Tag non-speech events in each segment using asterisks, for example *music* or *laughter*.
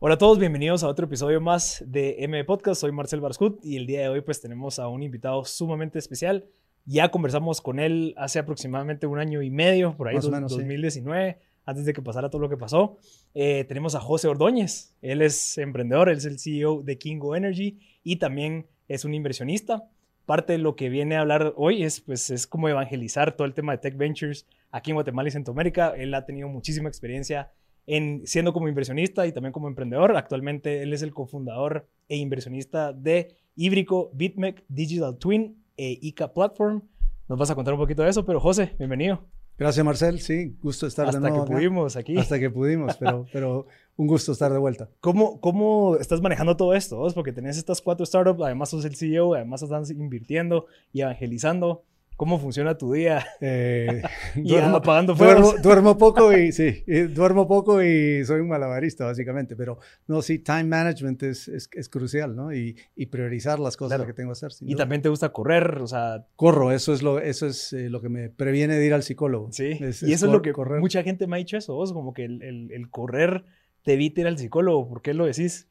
Hola a todos, bienvenidos a otro episodio más de M Podcast. Soy Marcel Barskut y el día de hoy pues tenemos a un invitado sumamente especial. Ya conversamos con él hace aproximadamente un año y medio, por ahí, dos- menos, sí. 2019, antes de que pasara todo lo que pasó. Eh, tenemos a José Ordóñez. Él es emprendedor, él es el CEO de Kingo Energy y también es un inversionista. Parte de lo que viene a hablar hoy es, pues, es como evangelizar todo el tema de Tech Ventures aquí en Guatemala y Centroamérica. Él ha tenido muchísima experiencia en siendo como inversionista y también como emprendedor. Actualmente él es el cofundador e inversionista de Ibrico, BitMEC, Digital Twin e ICA Platform. Nos vas a contar un poquito de eso, pero José, bienvenido. Gracias, Marcel. Sí, gusto estar Hasta de nuevo que acá. pudimos aquí. Hasta que pudimos, pero, *laughs* pero un gusto estar de vuelta. ¿Cómo, ¿Cómo estás manejando todo esto? Porque tenés estas cuatro startups, además sos el CEO, además estás invirtiendo y evangelizando. ¿Cómo funciona tu día? Eh, *laughs* Y apagando fuegos. duermo, duermo poco y sí, y duermo poco y soy un malabarista básicamente, pero no, sí, time management es, es, es crucial, ¿no? Y, y priorizar las cosas Claro. que tengo que hacer. Y duda. también te gusta correr, o sea, corro, eso es lo, eso es eh, lo que me previene de ir al psicólogo. sí. Es- y es eso es lo que correr. mucha gente me ha dicho eso, vos, como que el, el- el correr te evita ir al psicólogo. ¿Por qué lo decís?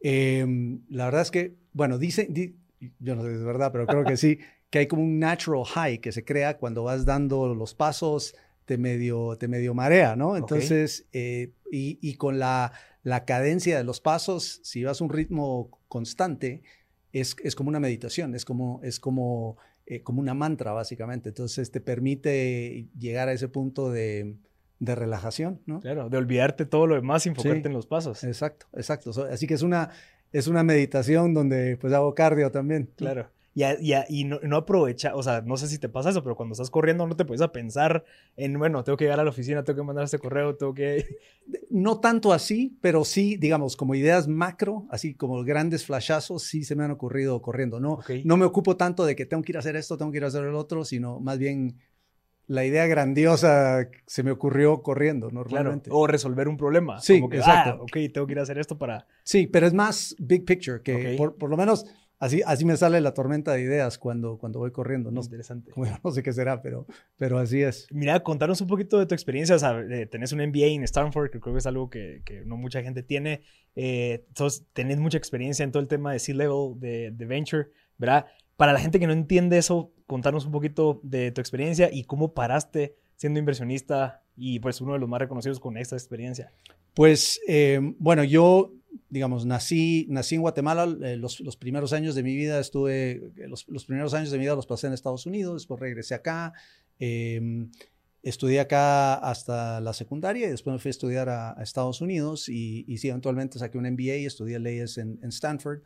Eh, la verdad es que, bueno, dicen, di- yo no sé si es verdad, pero creo que sí, *laughs* que hay como un natural high que se crea cuando vas dando los pasos, te medio, te medio marea, ¿no? Entonces, eh, y, y con la, la cadencia de los pasos, si vas a un ritmo constante, es, es como una meditación, es como, es como, eh, como una mantra, básicamente. Entonces, te permite llegar a ese punto de, de relajación, ¿no? Claro, de olvidarte todo lo demás y enfocarte Sí. en los pasos. Exacto, exacto. Así que es una, es una meditación donde pues hago cardio también. Claro. Y, a- y, a- y no, no aprovecha, o sea, no sé si te pasa eso, pero cuando estás corriendo no te puedes a pensar en, bueno, tengo que llegar a la oficina, tengo que mandar este correo, tengo que... *laughs* No tanto así, pero sí, digamos, como ideas macro, así como grandes flashazos, sí se me han ocurrido corriendo. No, Ok. no me ocupo tanto de que tengo que ir a hacer esto, tengo que ir a hacer el otro, sino más bien la idea grandiosa se me ocurrió corriendo Claro, normalmente. o resolver un problema. Sí, como que, exacto. Ah, ok, tengo que ir a hacer esto para... Sí, pero es más big picture, que Ok. por, por lo menos así, así me sale la tormenta de ideas cuando, cuando voy corriendo. No, Interesante. bueno, no sé qué será, pero, pero así es. Mira, contanos un poquito de tu experiencia. O sea, eh, tenés un MBA en Stanford, que creo que es algo que, que no mucha gente tiene. Eh, sos- tenés mucha experiencia en todo el tema de C-Level, de, de Venture, ¿verdad? Para la gente que no entiende eso, contanos un poquito de tu experiencia y cómo paraste siendo inversionista y pues uno de los más reconocidos con esta experiencia. Pues eh, bueno, yo, digamos, nací, nací en Guatemala. eh, los, los primeros años de mi vida estuve, eh, los, los primeros años de mi vida los pasé en Estados Unidos, después regresé acá. eh, estudié acá hasta la secundaria y después me fui a estudiar a, a Estados Unidos y, y sí, eventualmente saqué un MBA y estudié leyes en, en Stanford.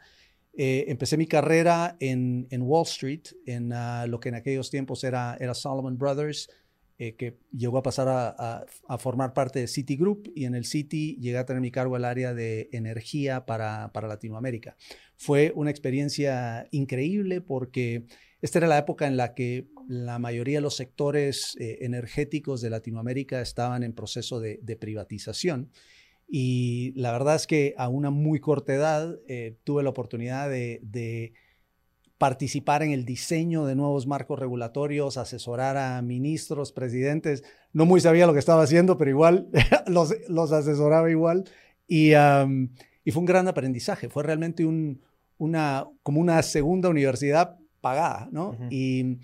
Eh, empecé mi carrera en, en Wall Street, en ah, lo que en aquellos tiempos era, era Solomon Brothers, eh, que llegó a pasar a, formar parte de Citigroup y en el Citi llegué a tener mi cargo el área de energía para, para Latinoamérica. Fue una experiencia increíble porque esta era la época en la que la mayoría de los sectores eh, energéticos de Latinoamérica estaban en proceso de, privatización. Y la verdad es que a una muy corta edad eh, tuve la oportunidad de participar en el diseño de nuevos marcos regulatorios, asesorar a ministros, presidentes. No muy sabía lo que estaba haciendo, pero igual *laughs* los, los asesoraba igual. Y, fue un gran aprendizaje. Fue realmente un, una, como una segunda universidad pagada, ¿no? Y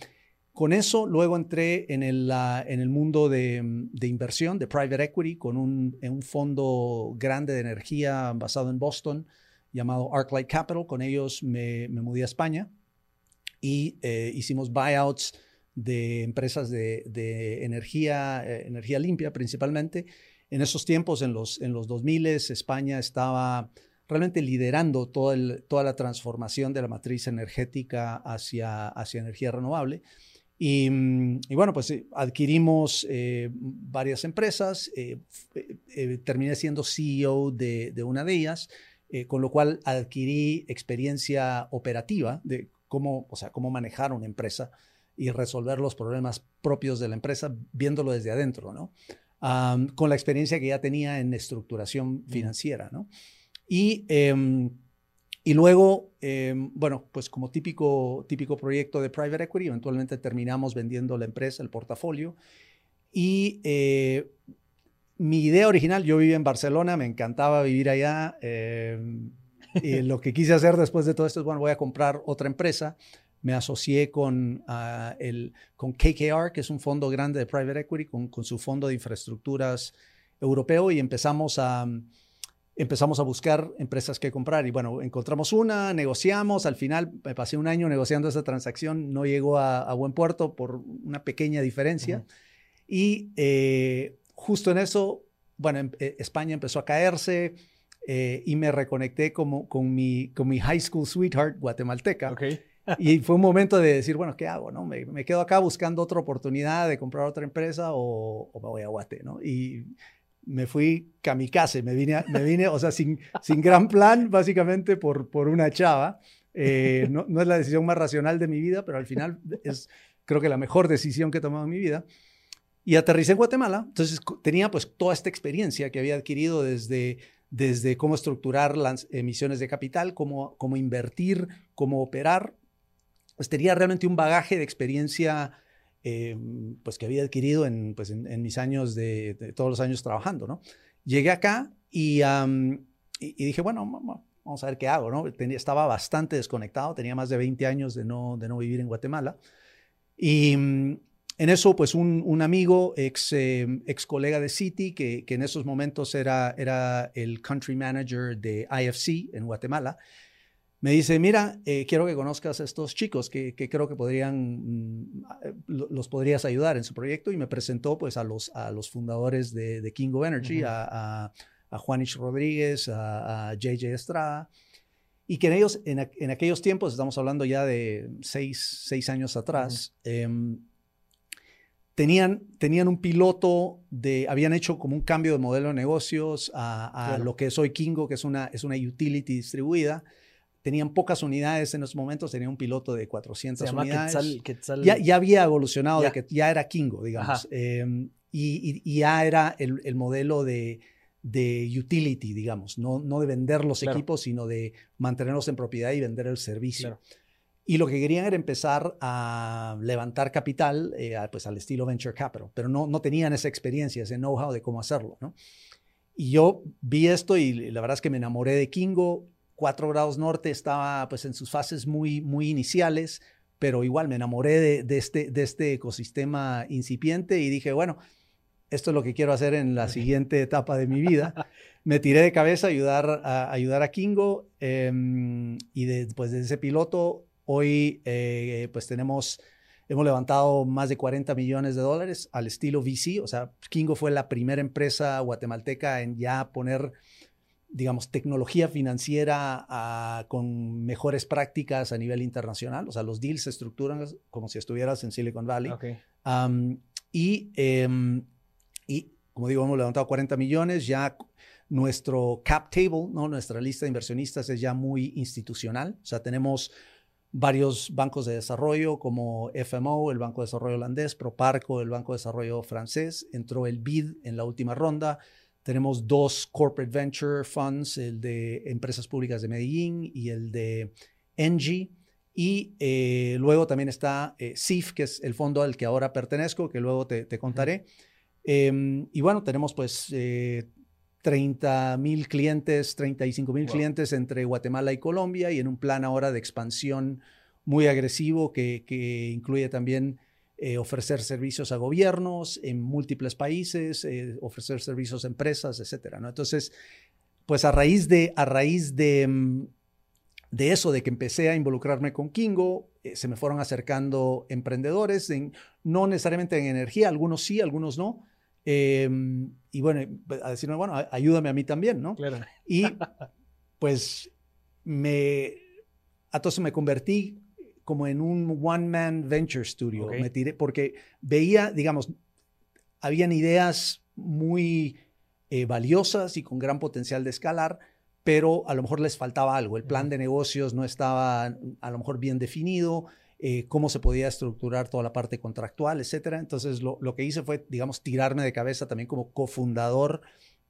con eso luego entré en el, ah, en el mundo de, de inversión, de private equity, con un, en un fondo grande de energía basado en Boston llamado Arclight Capital. Con ellos me, me mudé a España y eh, hicimos buyouts de empresas de, de energía, eh, energía limpia principalmente. En esos tiempos, en los, en los 2000, España estaba realmente liderando toda, el- toda la transformación de la matriz energética hacia, hacia energía renovable. Y, mm, y bueno, pues eh, adquirimos eh, varias empresas, eh, f- eh, terminé siendo CEO de, de una de ellas, eh, con lo cual adquirí experiencia operativa de cómo, o sea, cómo manejar una empresa y resolver los problemas propios de la empresa viéndolo desde adentro, ¿no? Am, con la experiencia que ya tenía en estructuración financiera, ¿no? Y, em, y luego, em, bueno, pues como típico, típico proyecto de private equity, eventualmente terminamos vendiendo la empresa, el portafolio, y eh, mi idea original, yo vivía en Barcelona, me encantaba vivir allá. Eh, y lo que quise hacer después de todo esto es, bueno, voy a comprar otra empresa. Me asocié con, ah, el, con KKR, que es un fondo grande de private equity, con, con su fondo de infraestructuras europeo y empezamos a, empezamos a buscar empresas que comprar. Y bueno, encontramos una, negociamos, al final me pasé un año negociando esa transacción, no llegó a, buen puerto por una pequeña diferencia. Y eh, justo en eso, bueno, em, eh, España empezó a caerse eh, y me reconecté como, con, mi, con mi high school sweetheart guatemalteca. *laughs* y fue un momento de decir, bueno, ¿qué hago? No? Me, quedo acá buscando otra oportunidad de comprar otra empresa o, me voy a Guate, ¿no? Y me fui kamikaze, me vine, me vine o sea, sin, sin gran plan, básicamente por, por una chava. Eh, no, no, es la decisión más racional de mi vida, pero al final es, creo que la mejor decisión que he tomado en mi vida. Y aterricé en Guatemala, entonces tenía pues toda esta experiencia que había adquirido desde, desde cómo estructurar las emisiones de capital, cómo, cómo invertir, cómo operar. Pues tenía realmente un bagaje de experiencia eh, pues que había adquirido en, pues en, mis años de, todos los años trabajando, ¿no? Llegué acá y, dije, bueno, vamos a ver qué hago, ¿no? Tenía, estaba bastante desconectado, tenía más de 20 años de no, de no vivir en Guatemala. Y en eso, pues un, un amigo, ex, eh, ex, colega de City, que, que, en esos momentos era, era el country manager de IFC en Guatemala, me dice, mira, eh, quiero que conozcas a estos chicos que, creo que podrían, mm, los podrías ayudar en su proyecto y me presentó pues a los, a los fundadores de, de Kingo Energy, a, a, Juanish Rodríguez, a, JJ Estrada, y que en ellos, en, aquellos tiempos, estamos hablando ya de seis, seis años atrás, em, tenían, tenían un piloto de, habían hecho como un cambio de modelo de negocios a, lo que es hoy Kingo, que es una, es una utility distribuida. Tenían pocas unidades en esos momentos, tenía un piloto de 400 unidades. Ya, ya, había evolucionado de que ya era Kingo, digamos. Em, y, ya era el, modelo de, de, utility, digamos, no, no de vender los equipos, sino de mantenerlos en propiedad y vender el servicio. Y lo que querían era empezar a levantar capital eh, pues al estilo venture capital, pero no, no tenían esa experiencia, ese know-how de cómo hacerlo. ¿no? Y yo vi esto y la verdad es que me enamoré de Kingo 4 grados norte estaba pues en sus fases muy, muy iniciales, pero igual me enamoré de, este, de este ecosistema incipiente y dije, bueno, esto es lo que quiero hacer en la siguiente etapa de mi vida. *laughs* Me tiré de cabeza a ayudar a, ayudar a Kingo em, y después de ese piloto, hoy eh, pues tenemos, hemos levantado más de 40 millones de dólares al estilo VC, o sea, Kingo fue la primera empresa guatemalteca en ya poner digamos, tecnología financiera ah, con mejores prácticas a nivel internacional. O sea, los deals se estructuran como si estuvieras en Silicon Valley. y, em, y, como digo, hemos levantado 40 millones. Ya nuestro cap table, ¿no? nuestra lista de inversionistas es ya muy institucional. O sea, tenemos varios bancos de desarrollo como FMO, el Banco de Desarrollo holandés, Proparco, el Banco de Desarrollo francés. Entró el BID en la última ronda. Tenemos dos corporate venture funds, el de Empresas Públicas de Medellín y el de Engie. Y eh, luego también está eh, CIF, que es el fondo al que ahora pertenezco, que luego te, contaré. Em, y bueno, tenemos pues 30 eh, mil clientes, 35 mil clientes entre Guatemala y Colombia y en un plan ahora de expansión muy agresivo que, que incluye también eh, ofrecer servicios a gobiernos en múltiples países, eh, ofrecer servicios a empresas, etcétera, ¿no? Entonces, pues a raíz de, a raíz de, mm, de eso, de que empecé a involucrarme con Kingo, eh, se me fueron acercando emprendedores, en, no necesariamente en energía, algunos sí, algunos no. Em, y bueno, a decirme, bueno, ayúdame a mí también, ¿no? Claro. Y *laughs* pues me, entonces me convertí como en un one-man venture studio. Me tiré porque veía, digamos, habían ideas muy eh, valiosas y con gran potencial de escalar, pero a lo mejor les faltaba algo. El plan de negocios no estaba a lo mejor bien definido, eh, cómo se podía estructurar toda la parte contractual, etcétera. Entonces, lo, lo, que hice fue, digamos, tirarme de cabeza también como cofundador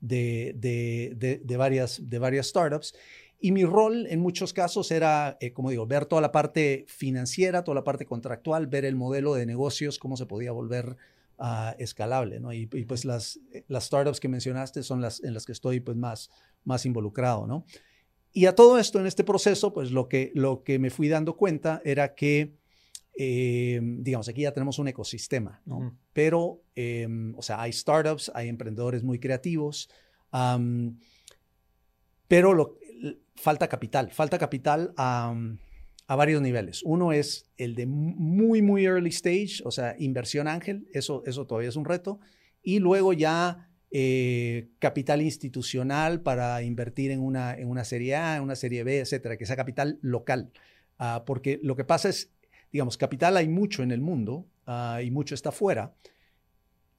de, de, de, varias, de varias startups. Y mi rol en muchos casos era, eh, como digo, ver toda la parte financiera, toda la parte contractual, ver el modelo de negocios, cómo se podía volver ah, escalable, ¿no? Y, pues las, las startups que mencionaste son las en las que estoy pues más, más involucrado, ¿no? Y a todo esto, en este proceso, pues lo que, lo que me fui dando cuenta era que, eh, digamos, aquí ya tenemos un ecosistema, ¿no? Pero, em, o sea, hay startups, hay emprendedores muy creativos, pero lo, falta capital, falta capital a, a, varios niveles. Uno es el de muy, muy early stage, o sea, inversión ángel, eso, eso todavía es un reto. Y luego ya eh, capital institucional para invertir en una, en una serie A, en una serie B, etcétera, que sea capital local. Ah, porque lo que pasa es, digamos, capital hay mucho en el mundo uh, y mucho está fuera.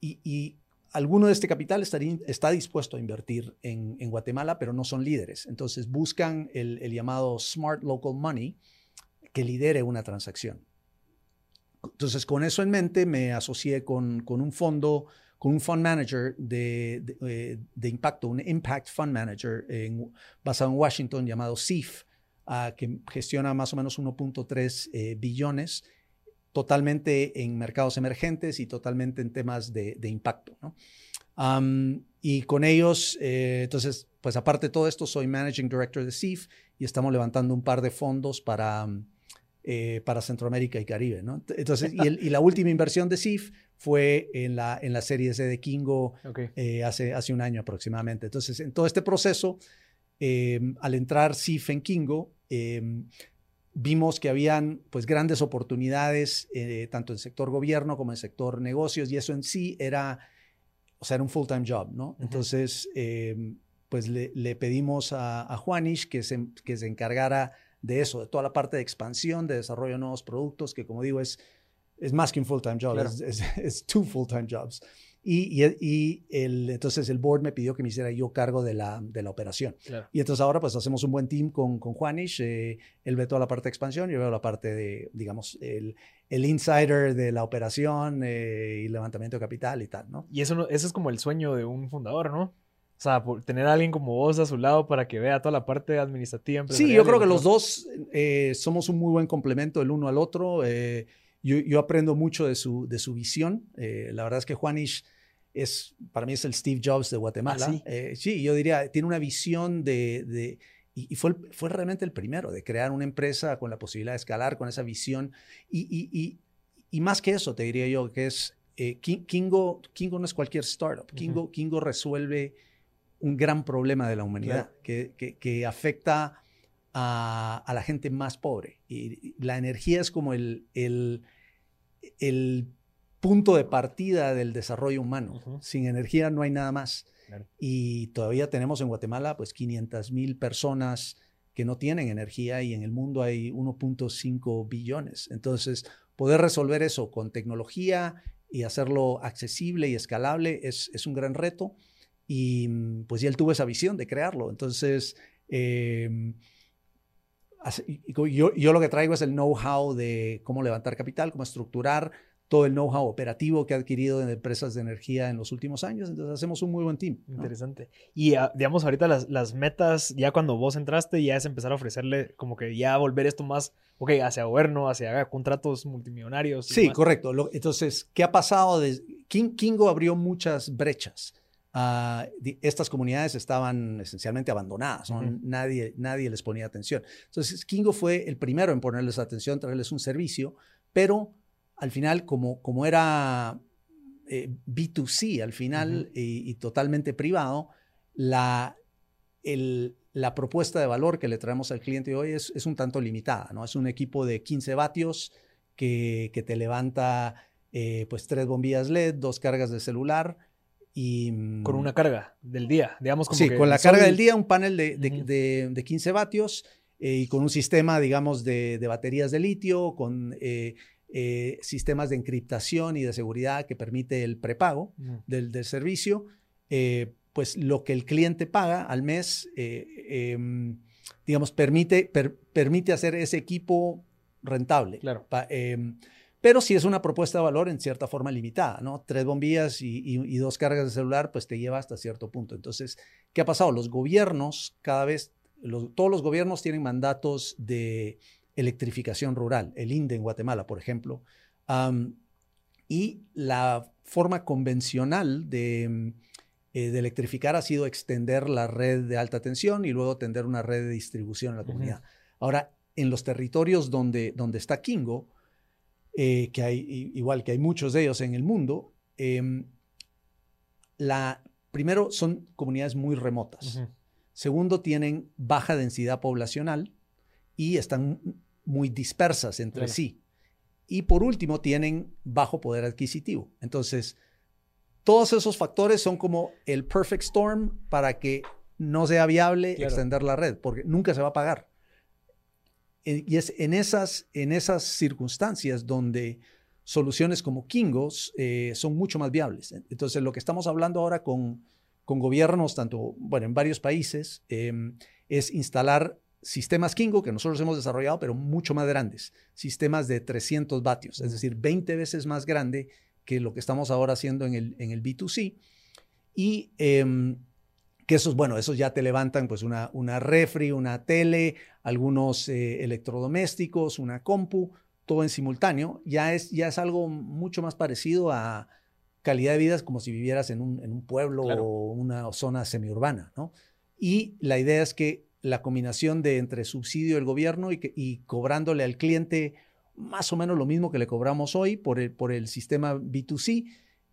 Y, alguno de este capital está dispuesto a invertir en, Guatemala, pero no son líderes. Entonces buscan el, el llamado Smart Local Money que lidere una transacción. Entonces, con eso en mente, me asocié con, con un fondo con un fund manager de, de, eh, impacto, un impact fund manager basado en Washington llamado CIF, ah, que gestiona más o menos 1.3 eh, billones totalmente en mercados emergentes y totalmente en temas de, impacto. y con ellos, eh, entonces, pues aparte de todo esto, soy Managing Director de CIF y estamos levantando un par de fondos para, para Centroamérica y Caribe. ¿no? Entonces, y, *laughs* y, la última inversión de CIF fue en la, en la serie C de Kingo eh, hace, hace un año aproximadamente. Entonces, en todo este proceso, em, al entrar CIF en Kingo, em, vimos que habían pues grandes oportunidades eh, tanto en sector gobierno como en sector negocios y eso en sí era, o sea, era un full-time job, ¿no? Entonces, em, pues le, le, pedimos a, a Juanish que se, que se encargara de eso, de toda la parte de expansión, de desarrollo de nuevos productos, que como digo es es más que un full-time job, es, *laughs* es, two full-time jobs. Y, y, el, entonces el board me pidió que me hiciera yo cargo de la, de la operación. Y entonces ahora pues hacemos un buen team con, con Juanish. Eh, él ve toda la parte de expansión, yo veo la parte de, digamos, el, el insider de la operación eh, y levantamiento de capital y tal, ¿no? Y eso, eso es como el sueño de un fundador, ¿no? O sea, tener a alguien como vos a su lado para que vea toda la parte administrativa. Sí, yo creo que los dos eh, somos un muy buen complemento el uno al otro. Eh, yo, aprendo mucho de su, de su visión. Eh, la verdad es que Juanish es, para mí es el Steve Jobs de Guatemala. ¿Ah, eh, sí? yo diría, tiene una visión de, y, fue, fue realmente el primero de crear una empresa con la posibilidad de escalar, con esa visión. Y, y más que eso, te diría yo, que es, eh, Kingo, Kingo no es cualquier startup. Kingo, Kingo resuelve un gran problema de la humanidad que, que, que, afecta a, a, la gente más pobre. Y la energía es como el, el, el punto de partida del desarrollo humano. Sin energía no hay nada más. Y todavía tenemos en Guatemala pues 500 mil personas que no tienen energía y en el mundo hay 1.5 billones. Entonces, poder resolver eso con tecnología y hacerlo accesible y escalable es, es un gran reto. Y pues ya él tuvo esa visión de crearlo. Entonces, em, yo, yo lo que traigo es el know-how de cómo levantar capital, cómo estructurar todo el know-how operativo que ha adquirido en empresas de energía en los últimos años. Entonces hacemos un muy buen team. Interesante. Y ah, digamos, ahorita las, las, metas, ya cuando vos entraste, ya es empezar a ofrecerle como que ya volver esto más, ok, hacia gobierno, hacia contratos multimillonarios. Sí, correcto. entonces, ¿qué ha pasado? De, King, Kingo abrió muchas brechas. Ah, estas comunidades estaban esencialmente abandonadas, nadie, nadie les ponía atención. Entonces, Kingo fue el primero en ponerles atención, traerles un servicio, pero al final, como, como era eh, B2C al final y, totalmente privado, la, el, la propuesta de valor que le traemos al cliente hoy es, es, un tanto limitada, ¿no? Es un equipo de 15 vatios que, que te levanta eh, pues tres bombillas LED, dos cargas de celular, y, con una carga del día, digamos como Sí, con la carga del día, un panel de, de, de, 15 vatios eh, y con un sistema, digamos, de, baterías de litio, con eh, eh, sistemas de encriptación y de seguridad que permite el prepago del, del, servicio. pues lo que el cliente paga al mes, em, digamos, permite, permite hacer ese equipo rentable. Claro. Em, pero si es una propuesta de valor en cierta forma limitada, ¿no? Tres bombillas y, dos cargas de celular, pues te lleva hasta cierto punto. Entonces, ¿qué ha pasado? Los gobiernos cada vez, todos los gobiernos tienen mandatos de electrificación rural. El INDE en Guatemala, por ejemplo, Y la forma convencional de, eh, de, electrificar ha sido extender la red de alta tensión y luego tender una red de distribución en la comunidad. Ahora, en los territorios donde, donde está Kingo, eh, que hay, igual que hay muchos de ellos en el mundo, em, la, primero son comunidades muy remotas. Segundo, tienen baja densidad poblacional y están muy dispersas entre sí. Y por último, tienen bajo poder adquisitivo. Entonces, todos esos factores son como el perfect storm para que no sea viable extender la red, porque nunca se va a pagar. Eh, y es en esas, en esas circunstancias donde soluciones como Kingos eh, son mucho más viables. Entonces, lo que estamos hablando ahora con, con gobiernos, tanto, bueno, en varios países, em, es instalar sistemas Kingo que nosotros hemos desarrollado, pero mucho más grandes, sistemas de 300 vatios, es decir, 20 veces más grande que lo que estamos ahora haciendo en el, en el B2C. Y em, que esos, bueno, esos ya te levantan pues una, una refri, una tele, algunos eh, electrodomésticos, una compu, todo en simultáneo. Ya es, ya es algo mucho más parecido a calidad de vida como si vivieras en un, en un pueblo o una zona semiurbana, ¿no? Y la idea es que la combinación de entre subsidio del gobierno y, y cobrándole al cliente más o menos lo mismo que le cobramos hoy por el, por el sistema B2C,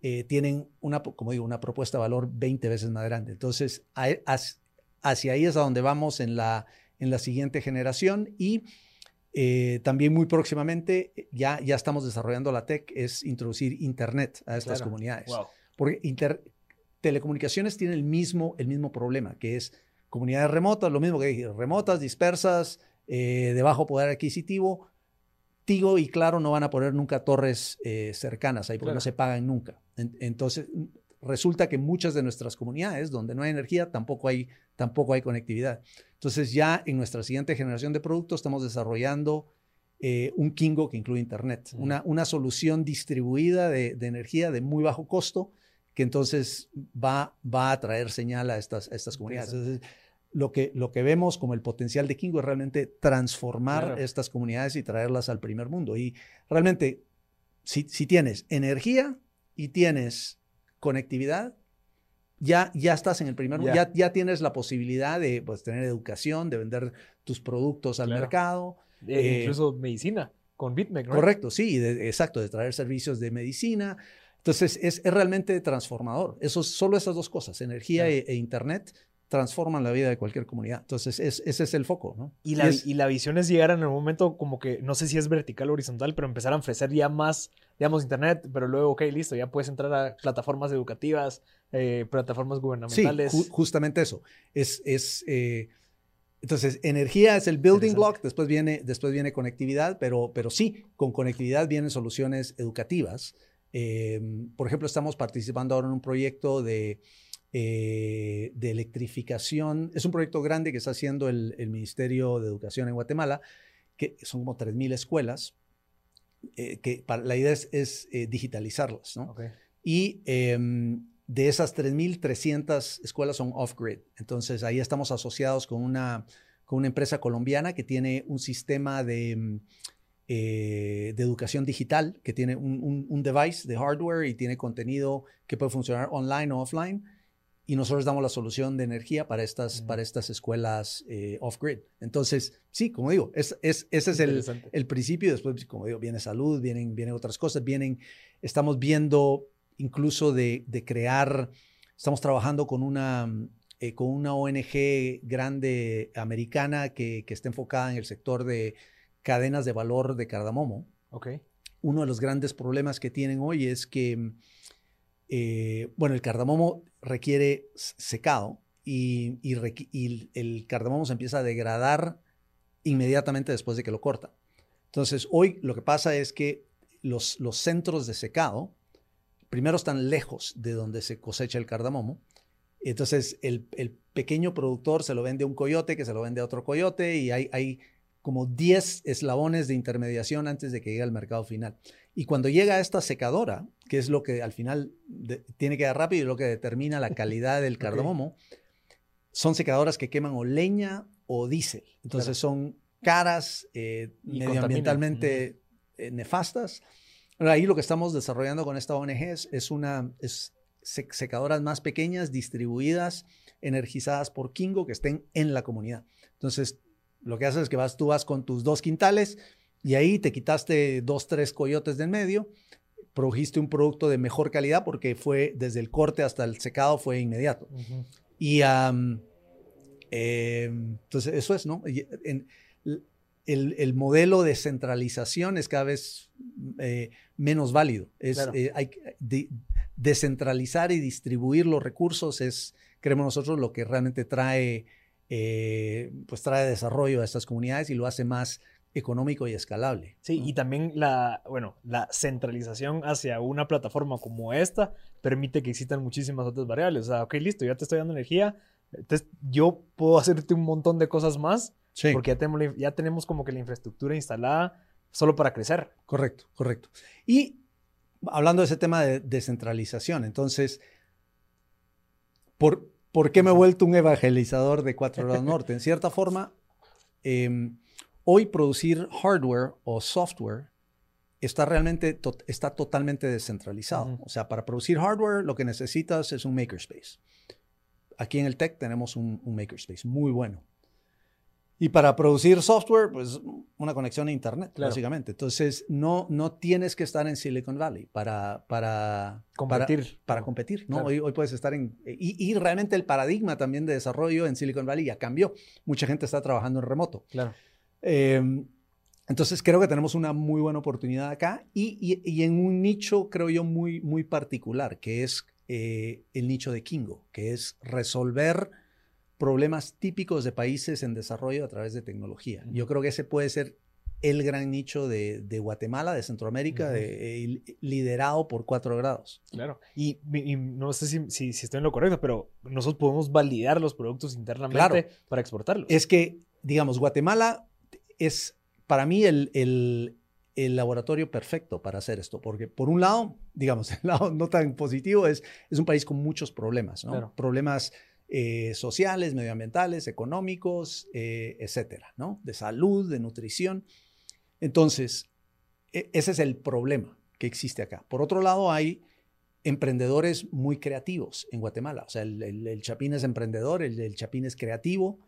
eh, tienen una, como digo, una propuesta de valor 20 veces más grande. Entonces, hacia ahí es a donde vamos en la, en la siguiente generación y eh, también muy próximamente ya, ya estamos desarrollando la tech, es introducir Internet a estas comunidades. Porque telecomunicaciones tienen el mismo, el mismo problema, que es comunidades remotas, lo mismo que dije, remotas, dispersas, eh, de bajo poder adquisitivo. Tigo y Claro no van a poner nunca torres eh, cercanas ahí porque no se pagan nunca. entonces, resulta que muchas de nuestras comunidades donde no hay energía tampoco hay, tampoco hay conectividad. Entonces, ya en nuestra siguiente generación de productos estamos desarrollando eh, un Kingo que incluye Internet, una, una solución distribuida de, energía de muy bajo costo que entonces va, va a traer señal a estas, estas comunidades lo que, lo que vemos como el potencial de Kingo es realmente transformar estas comunidades y traerlas al primer mundo. Y realmente, si, si tienes energía y tienes conectividad, ya, ya estás en el primer mundo, ya, ya tienes la posibilidad de pues, tener educación, de vender tus productos al mercado. Eh, incluso medicina con BitMEC, ¿no? Correcto, sí, exacto, de traer servicios de medicina. Entonces, es, es realmente transformador. Eso, solo esas dos cosas, energía e, e, Internet, transforman la vida de cualquier comunidad. Entonces, ese es el foco, ¿no? Y la, y, la, visión es llegar en el momento como que, no sé si es vertical o horizontal, pero empezar a ofrecer ya más, digamos, Internet, pero luego, ok, listo, ya puedes entrar a plataformas educativas, eh, plataformas gubernamentales. Sí, justamente eso. Es, es eh, entonces, energía es el building block, después viene, después viene conectividad, pero, pero sí, con conectividad vienen soluciones educativas. Eh, por ejemplo, estamos participando ahora en un proyecto de eh, de electrificación. Es un proyecto grande que está haciendo el, Ministerio de Educación en Guatemala, que son como 3.000 escuelas, eh, que la idea es, eh, digitalizarlas. ¿no? Y em, de esas 3.300 escuelas son off-grid. Entonces ahí estamos asociados con una, con una empresa colombiana que tiene un sistema de... de educación digital que tiene un, un, device de hardware y tiene contenido que puede funcionar online o offline y nosotros damos la solución de energía para estas, para estas escuelas eh, off-grid. Entonces, sí, como digo, es, es ese es el, el, principio. Después, como digo, viene salud, vienen, vienen otras cosas, vienen, estamos viendo incluso de, de crear, estamos trabajando con una, eh, con una ONG grande americana que, que está enfocada en el sector de cadenas de valor de cardamomo. Okay. Uno de los grandes problemas que tienen hoy es que eh, bueno, el cardamomo requiere secado y, el cardamomo se empieza a degradar inmediatamente después de que lo corta. Entonces, hoy lo que pasa es que los, centros de secado, primero están lejos de donde se cosecha el cardamomo. Entonces, el, pequeño productor se lo vende a un coyote, que se lo vende a otro coyote, y hay, hay como 10 eslabones de intermediación antes de que llegue al mercado final. Y cuando llega a esta secadora, que es lo que al final tiene que dar rápido y lo que determina la *laughs* calidad del cardamomo, son secadoras que queman o leña o diésel. Entonces son caras, eh, medioambientalmente eh, nefastas. Ahí lo que estamos desarrollando con esta ONG es, es una es secadoras más pequeñas, distribuidas, energizadas por Kingo, que estén en la comunidad. Entonces, lo que haces es que vas, tú vas con tus dos quintales y ahí te quitaste dos, tres coyotes de en medio, produjiste un producto de mejor calidad porque fue desde el corte hasta el secado fue inmediato. Y entonces eso es, ¿no? En, el, modelo de centralización es cada vez eh, menos válido. Es, eh, hay, descentralizar y distribuir los recursos es, creemos nosotros, lo que realmente trae, eh, pues trae desarrollo a estas comunidades y lo hace más económico y escalable. Sí, y también la, bueno, la centralización hacia una plataforma como esta permite que existan muchísimas otras variables. O sea, ok, listo, ya te estoy dando energía, entonces yo puedo hacerte un montón de cosas más porque ya tenemos, ya tenemos como que la infraestructura instalada solo para crecer. Correcto, correcto. Y hablando de ese tema de descentralización, entonces, ¿por, ¿por qué me he vuelto un evangelizador de Cuatro Grados *laughs* Norte? En cierta forma, em, hoy producir hardware o software está realmente está totalmente descentralizado. O sea, para producir hardware lo que necesitas es un makerspace. Aquí en el Tech tenemos un makerspace muy bueno. Y para producir software, pues una conexión a Internet, básicamente. Entonces, no, no tienes que estar en Silicon Valley para, para competir. Para, competir, ¿no? Hoy, hoy, puedes estar en... Y, y, realmente el paradigma también de desarrollo en Silicon Valley ya cambió. Mucha gente está trabajando en remoto. Claro. Em, entonces, creo que tenemos una muy buena oportunidad acá y, y, y en un nicho, creo yo, muy, muy particular, que es eh, el nicho de Kingo, que es resolver problemas típicos de países en desarrollo a través de tecnología. Yo creo que ese puede ser el gran nicho de, Guatemala, de Centroamérica, eh, liderado por cuatro grados. Claro. Y, no sé si, estoy en lo correcto, pero nosotros podemos validar los productos internamente para exportarlos. Es que, digamos, Guatemala es para mí el, el, laboratorio perfecto para hacer esto, porque por un lado, *laughs* digamos, el lado no tan positivo es, es un país con muchos problemas, ¿no? Problemas eh, sociales, medioambientales, económicos, eh, etcétera, ¿no? De salud, de nutrición. Entonces, e, ese es el problema que existe acá. Por otro lado, hay emprendedores muy creativos en Guatemala. O sea, el, Chapín es emprendedor, el, Chapín es creativo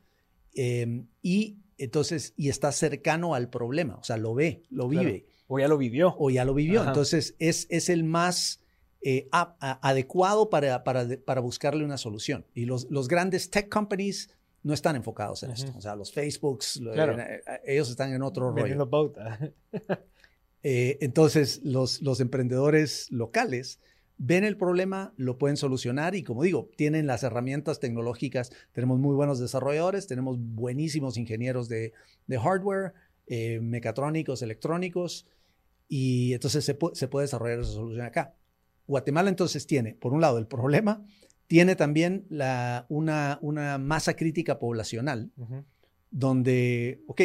em, y entonces, y está cercano al problema, o sea, lo ve, lo vive. O ya lo vivió. O ya lo vivió. Entonces, es, es el más eh, adecuado para, para, para, buscarle una solución. Y los, los grandes tech companies no están enfocados en esto. O sea, los Facebooks, eh, eh, ellos están en otro rollo. *laughs* entonces, los, los emprendedores locales ven el problema, lo pueden solucionar y como digo, tienen las herramientas tecnológicas. Tenemos muy buenos desarrolladores, tenemos buenísimos ingenieros de, de hardware, mecatrónicos, electrónicos y entonces se, se puede desarrollar esa solución acá. Guatemala entonces tiene, por un lado, el problema, tiene también la, una, una, masa crítica poblacional, donde, ok,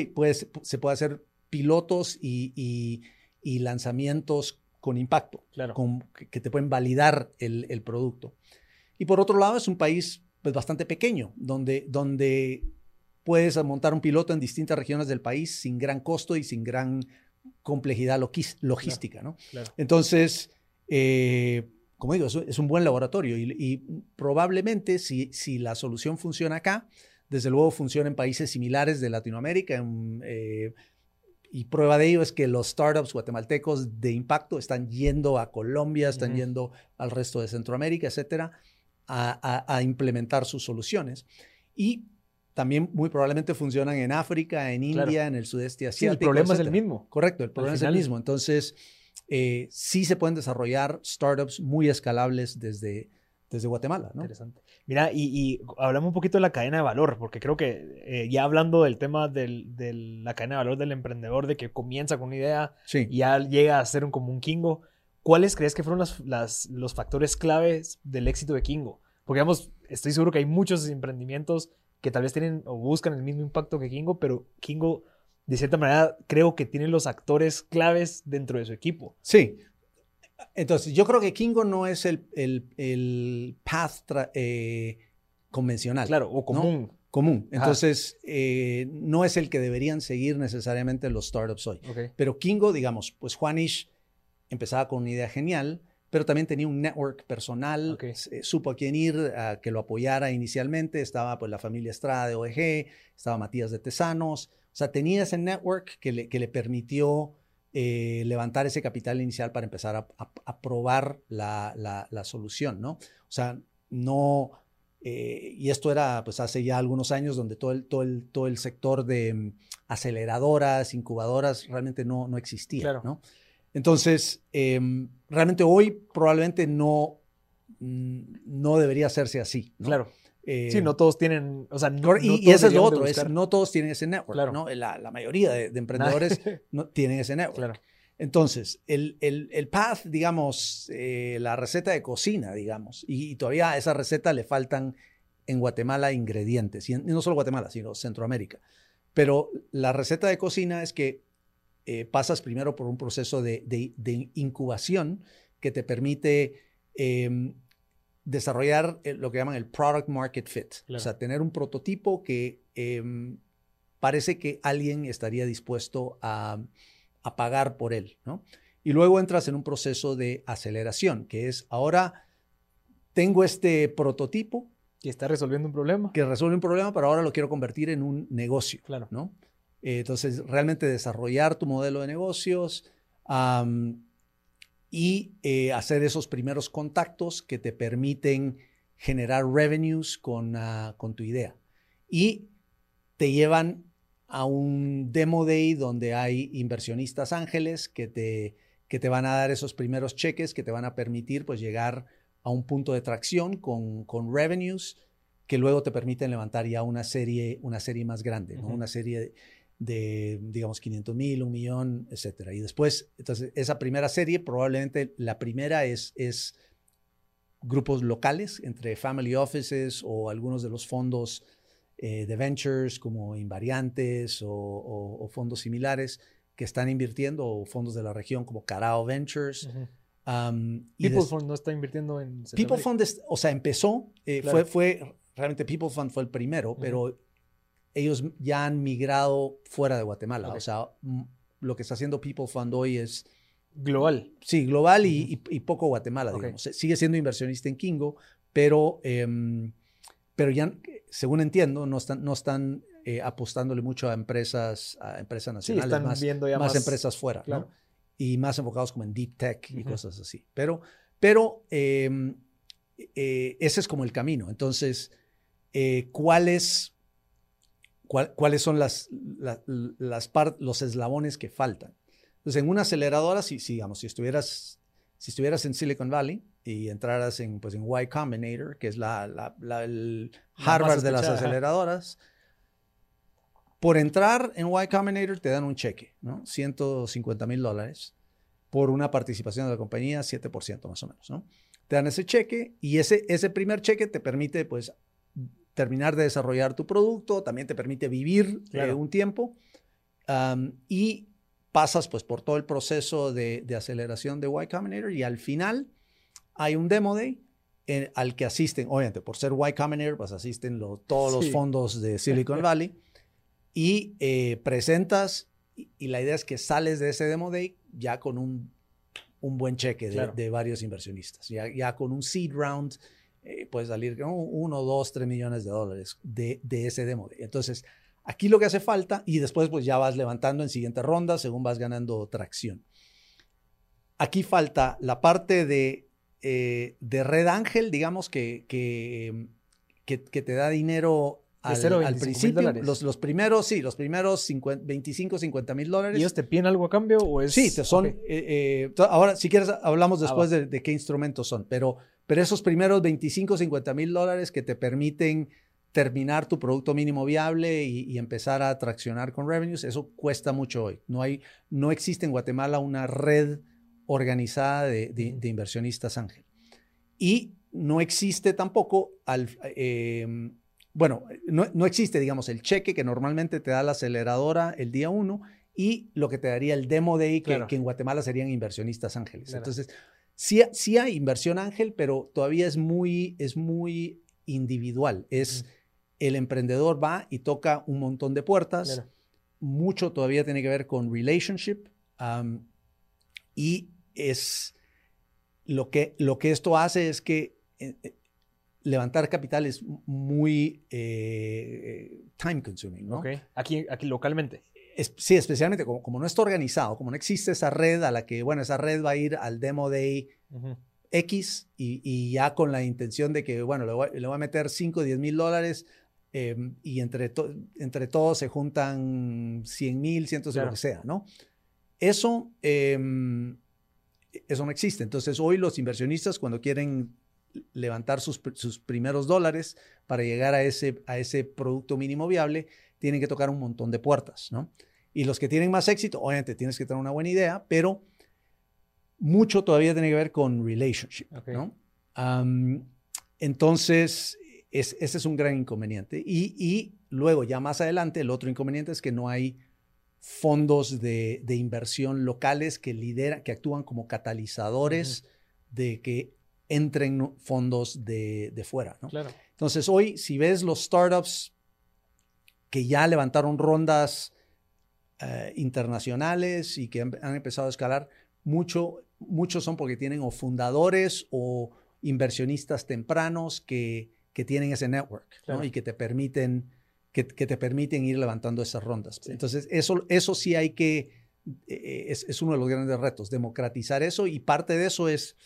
se puede hacer pilotos y, lanzamientos con impacto, con, que te pueden validar el, producto. Y por otro lado, es un país pues, bastante pequeño, donde, donde puedes montar un piloto en distintas regiones del país sin gran costo y sin gran complejidad logística, ¿no? Entonces, eh, como digo, es, un buen laboratorio y, probablemente si, si, la solución funciona acá, desde luego funciona en países similares de Latinoamérica. Eh, y prueba de ello es que los startups guatemaltecos de impacto están yendo a Colombia, están yendo al resto de Centroamérica, etcétera, a, implementar sus soluciones. Y también muy probablemente funcionan en África, en India, en el sudeste asiático. el problema es el mismo. Correcto, el problema es el mismo. Entonces, eh, sí se pueden desarrollar startups muy escalables desde, desde Guatemala. ¿no? Interesante. Mira, y, hablamos un poquito de la cadena de valor, porque creo que eh, ya hablando del tema de la cadena de valor del emprendedor, de que comienza con una idea y ya llega a ser un, como un Kingo, ¿cuáles crees que fueron las, los factores claves del éxito de Kingo? Porque, digamos, estoy seguro que hay muchos emprendimientos que tal vez tienen o buscan el mismo impacto que Kingo, pero Kingo de cierta manera, creo que tiene los actores claves dentro de su equipo. Sí. Entonces, yo creo que Kingo no es el, el, path eh, convencional. Claro, o común. Común. Entonces, eh, no es el que deberían seguir necesariamente los startups hoy. Pero Kingo, digamos, pues Juanish empezaba con una idea genial, pero también tenía un network personal, Ok. eh, supo a quién ir, a que lo apoyara inicialmente, estaba pues la familia Estrada de OEG, estaba Matías de Tesanos, o sea, tenía ese network que le, que le permitió eh, levantar ese capital inicial para empezar a, a- a probar la, la- la solución, ¿no? O sea, no, eh, y esto era pues hace ya algunos años donde todo el, todo el, todo el sector de mm, aceleradoras, incubadoras realmente no, no existía, Claro. ¿no? Entonces, em, realmente hoy probablemente no, mm, no debería hacerse así, ¿no? Claro. Eh, Sí, no todos tienen, o sea, no, y, no y eso es lo otro, es, no todos tienen ese network, Claro. ¿no? La, la mayoría de, de emprendedores no tienen ese network. claro. Entonces, el, el, el path, digamos, eh, la receta de cocina, digamos, y, y todavía a esa receta le faltan en Guatemala ingredientes, y, en- y no solo Guatemala, sino Centroamérica. Pero la receta de cocina es que eh, pasas primero por un proceso de, de- de incubación que te permite em, desarrollar eh, lo que llaman el product market fit. Claro. O sea, tener un prototipo que em, parece que alguien estaría dispuesto a, a pagar por él, ¿no? Y luego entras en un proceso de aceleración, que es ahora tengo este prototipo Y está resolviendo un problema. que resuelve un problema, pero ahora lo quiero convertir en un negocio, Claro. ¿no? Eh, entonces, realmente desarrollar tu modelo de negocios y eh, hacer esos primeros contactos que te permiten generar revenues con, ah, con tu idea. Y te llevan a un demo day donde hay inversionistas ángeles que te, que te van a dar esos primeros cheques que te van a permitir pues llegar a un punto de tracción con, con revenues que luego te permiten levantar ya una serie, una serie más grande, una serie de, de, digamos, 500 mil, un millón, etcétera. Y después, entonces, esa primera serie, probablemente la primera es, es grupos locales entre family offices o algunos de los fondos eh, de ventures como Invariantes o, o- o fondos similares que están invirtiendo o fondos de la región como Carao Ventures. Um, y People Fund no está invirtiendo en People. Fund, o sea, empezó, eh, Claro. fue, fue, realmente People Fund fue el primero, pero ellos ya han migrado fuera de Guatemala. O sea, lo que está haciendo People Fund hoy es, global. sí, global y, y- y poco Guatemala, digamos. Sigue siendo inversionista en Kingo, pero, em, pero ya, según entiendo, no están, no están eh, apostándole mucho a empresas, a empresas Sí, nacionales, están más, viendo ya más más, empresas fuera, ¿no? Y más enfocados como en deep tech y cosas así. Pero, pero eh, eh, ese es como el camino. Entonces, eh, ¿cuáles, cuál- ¿cuáles son las, la- las par- los eslabones que faltan? Entonces, en una aceleradora, si, si, digamos, si estuvieras, si estuvieras en Silicon Valley y entraras en, pues, en Y Combinator, que es la, la- la- el Harvard de las aceleradoras, por entrar en Y Combinator te dan un cheque, ¿no? 150 mil dólares por una participación de la compañía, 7% más o menos, ¿no? Te dan ese cheque y ese, ese primer cheque te permite, pues, terminar de desarrollar tu producto, también te permite vivir eh, Claro. un tiempo am, y pasas, pues, por todo el proceso de, de aceleración de Y Combinator y al final hay un demo day en- al que asisten, obviamente, por ser Y Combinator, pues asisten lo- todos los Sí. fondos de Silicon *laughs* Valley y eh, presentas y, y la idea es que sales de ese demo day ya con un, un buen cheque de, Claro. de varios inversionistas. Ya, ya con un seed round eh, puedes salir con uno, dos, tres millones de dólares de, de ese demo day. Entonces, aquí lo que hace falta y después pues ya vas levantando en siguiente ronda según vas ganando tracción. Aquí falta la parte de, eh, de Red Ángel, digamos, que, que, que, que te da dinero al, cero a al 25,000 principio. Los, los primeros, sí, los primeros 50, 25, 50 mil dólares. ¿Y ellos te piden algo a cambio o es...? Sí, te son. Eh, eh, ahora, si quieres, hablamos Ah, después de qué instrumentos son, pero, pero esos primeros 25, 50 mil dólares que te permiten terminar tu producto mínimo viable y, y empezar a traccionar con revenues, eso cuesta mucho hoy. No, hay, no existe en Guatemala una red organizada de, de- de inversionistas ángel. Y no existe tampoco, al, eh, bueno, no, no existe, digamos, el cheque que normalmente te da la aceleradora el día uno y lo que te daría el demo day, que, Claro. que en Guatemala serían inversionistas ángeles. Claro. Entonces, sí, sí hay inversión ángel, pero todavía es muy, es muy individual. Es el emprendedor va y toca un montón de puertas. Claro. Mucho todavía tiene que ver con relationship. um, y es lo que, lo que esto hace es que eh, eh, levantar capital es muy eh, time consuming, ¿no? Aquí, aquí localmente. Sí, especialmente como, como, no está organizado, como no existe esa red a la que, bueno, esa red va a ir al demo day X y, ya con la intención de que, bueno, le voy, a meter 5 o 10 mil dólares em, y entre, entre todos se juntan 100 mil, cientos de lo que sea, ¿no? Eso, em, eso no existe. Entonces, hoy los inversionistas cuando quieren levantar sus, primeros dólares para llegar a ese, a ese producto mínimo viable, tienen que tocar un montón de puertas, ¿no? Y los que tienen más éxito, obviamente tienes que tener una buena idea, pero mucho todavía tiene que ver con relationship, ¿no? entonces, ese es un gran inconveniente. Y, luego, ya más adelante, el otro inconveniente es que no hay fondos de, inversión locales que lideran, que actúan como catalizadores de que entren fondos de, fuera. ¿no? Claro. Entonces, hoy, si ves los startups que ya levantaron rondas eh, internacionales y que han, empezado a escalar, mucho, muchos son porque tienen o fundadores o inversionistas tempranos que, que tienen ese network y que te permiten que, te permiten ir levantando esas rondas. Entonces, eso, eso sí hay que, eh, es, es, uno de los grandes retos, democratizar eso y parte de eso es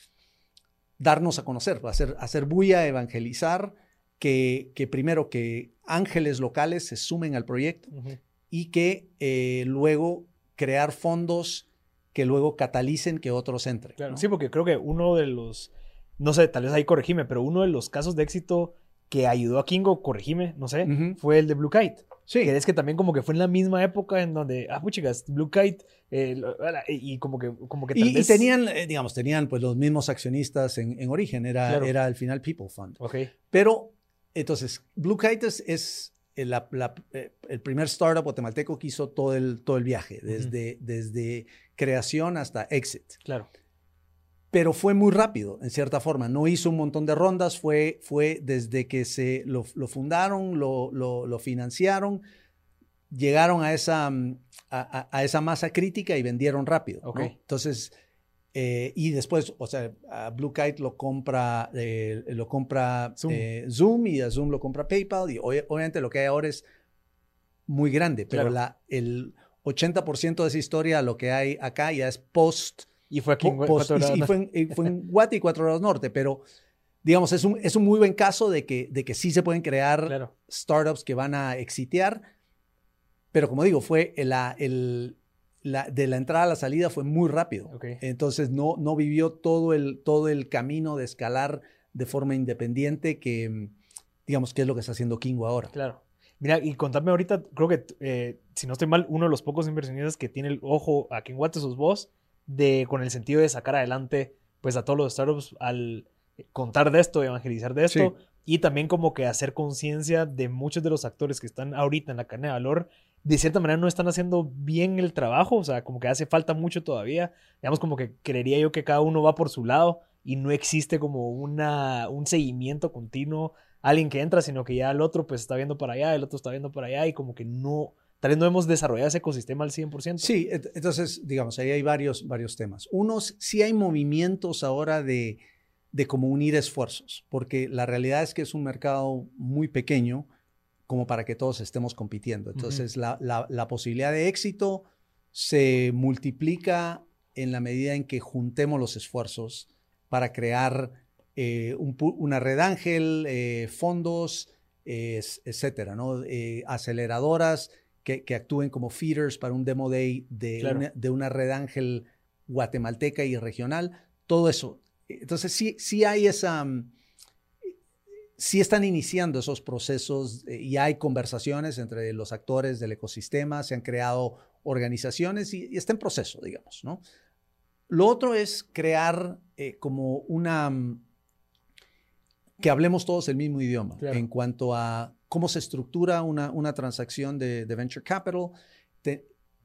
darnos a conocer, hacer, hacer bulla, evangelizar, que, que, primero que ángeles locales se sumen al proyecto y que eh, luego crear fondos que luego catalicen que otros entren. Sí, porque creo que uno de los, no sé, tal vez ahí corregime, pero uno de los casos de éxito que ayudó a Kingo, corregime, no sé, fue el de Blue Kite. Sí. Que es que también como que fue en la misma época en donde, ah, chicas, Blue Kite, eh, y como que, como que tal y, vez... y, tenían, eh, digamos, tenían pues los mismos accionistas en, en origen, era, era al final People Fund. Ok. Pero, entonces, Blue Kite es, el, eh, el, primer startup guatemalteco que hizo todo el, todo el viaje, desde, desde creación hasta exit. Claro pero fue muy rápido, en cierta forma. No hizo un montón de rondas, fue, fue desde que se lo, fundaron, lo, lo, financiaron, llegaron a esa, mm, a, esa masa crítica y vendieron rápido. Entonces, eh, y después, o sea, a Blue Kite lo compra, eh, lo compra eh, Zoom. y a Zoom lo compra PayPal y obviamente lo que hay ahora es muy grande, pero la, el 80% de esa historia, lo que hay acá ya es post y fue aquí en Cuatro y, fue en, fue en Guate y Cuatro Grados Norte, pero digamos, es un, es un muy buen caso de que, de que sí se pueden crear startups que van a exitear, pero como digo, fue la, el, la, de la entrada a la salida fue muy rápido. Entonces no, no vivió todo el, todo el camino de escalar de forma independiente que, digamos, que es lo que está haciendo Kingo ahora. Claro. Mira, y contame ahorita, creo que, eh, si no estoy mal, uno de los pocos inversionistas que tiene el ojo aquí en sus voz de, con el sentido de sacar adelante pues a todos los startups al contar de esto, evangelizar de esto y también como que hacer conciencia de muchos de los actores que están ahorita en la cadena de valor, de cierta manera no están haciendo bien el trabajo, o sea, como que hace falta mucho todavía, digamos como que creería yo que cada uno va por su lado y no existe como una, un seguimiento continuo, alguien que entra, sino que ya el otro pues está viendo para allá, el otro está viendo para allá y como que no, Tal vez no hemos desarrollado ese ecosistema al 100%. Sí, entonces, digamos, ahí hay varios, varios temas. Unos, sí hay movimientos ahora de, de cómo unir esfuerzos, porque la realidad es que es un mercado muy pequeño como para que todos estemos compitiendo. Entonces, la, la, posibilidad de éxito se multiplica en la medida en que juntemos los esfuerzos para crear eh, una red ángel, eh, fondos, etcétera, ¿no? Eh, aceleradoras que, actúen como feeders para un demo day de, una, de una red ángel guatemalteca y regional, todo eso. Entonces sí, sí hay esa, mm, sí están iniciando esos procesos eh, y hay conversaciones entre los actores del ecosistema, se han creado organizaciones y, está en proceso, digamos, ¿no? Lo otro es crear eh, como una, mm, que hablemos todos el mismo idioma en cuanto a cómo se estructura una, una transacción de, venture capital.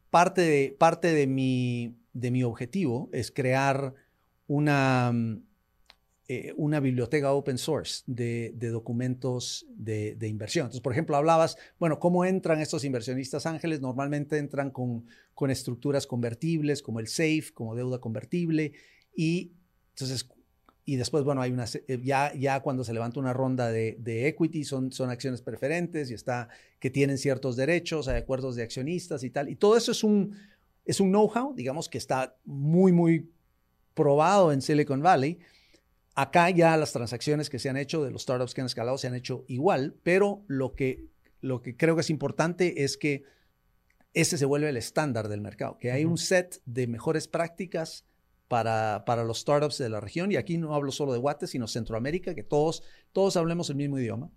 parte de, parte de, mi, de mi objetivo es crear una, eh, una biblioteca open source de, documentos de, inversión. Entonces, por ejemplo, hablabas, bueno, ¿cómo entran estos inversionistas ángeles? Normalmente entran con, con estructuras convertibles como el SAFE, como deuda convertible, y entonces y después, bueno, hay una, eh, ya, ya cuando se levanta una ronda de, de, equity son, son acciones preferentes y está que tienen ciertos derechos, hay acuerdos de accionistas y tal. Y todo eso es un, es un know-how, digamos, que está muy, muy probado en Silicon Valley. Acá ya las transacciones que se han hecho de los startups que han escalado se han hecho igual, pero lo que, lo que creo que es importante es que ese se vuelve el estándar del mercado, que hay un set de mejores prácticas para, para, los startups de la región. Y aquí no hablo solo de Guate, sino Centroamérica, que todos, todos hablemos el mismo idioma.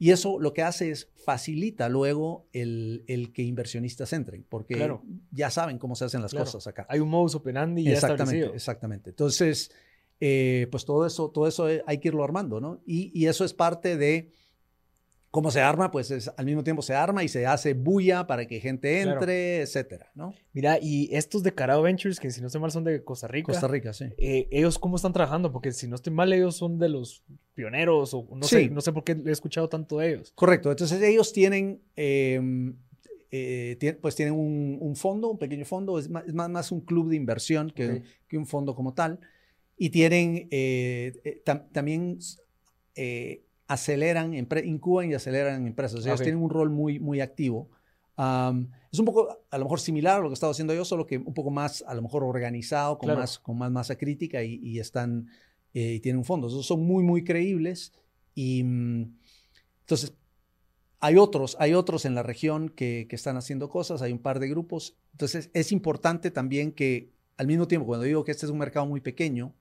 Y eso lo que hace es facilita luego el, el que inversionistas entren, porque ya saben cómo se hacen las cosas acá. Hay un modus operandi ya exactamente, Exactamente. Entonces, eh, pues todo eso, todo eso hay que irlo armando, ¿no? Y, y eso es parte de ¿Cómo se arma? Pues es, al mismo tiempo se arma y se hace bulla para que gente entre, etcétera, ¿no? Mira, y estos de Carado Ventures, que si no estoy mal son de Costa Rica. Costa Rica, sí. Eh, ¿Ellos cómo están trabajando? Porque si no estoy mal, ellos son de los pioneros o no, sé, no sé por qué he escuchado tanto de ellos. Correcto. Entonces ellos tienen, em, eh, pues tienen un, fondo, un pequeño fondo, es más, más, un club de inversión que, que, un fondo como tal. Y tienen eh, también aceleran, incuban y aceleran empresas. Ellos tienen un rol muy, muy activo. es un poco, a lo mejor, similar a lo que he estado haciendo yo, solo que un poco más, a lo mejor, organizado, con, más, con más masa crítica y, están, eh, y tienen un fondo. son muy, muy creíbles. Y mm, entonces, hay otros, hay otros en la región que, que, están haciendo cosas, hay un par de grupos. Entonces, es importante también que, al mismo tiempo, cuando digo que este es un mercado muy pequeño,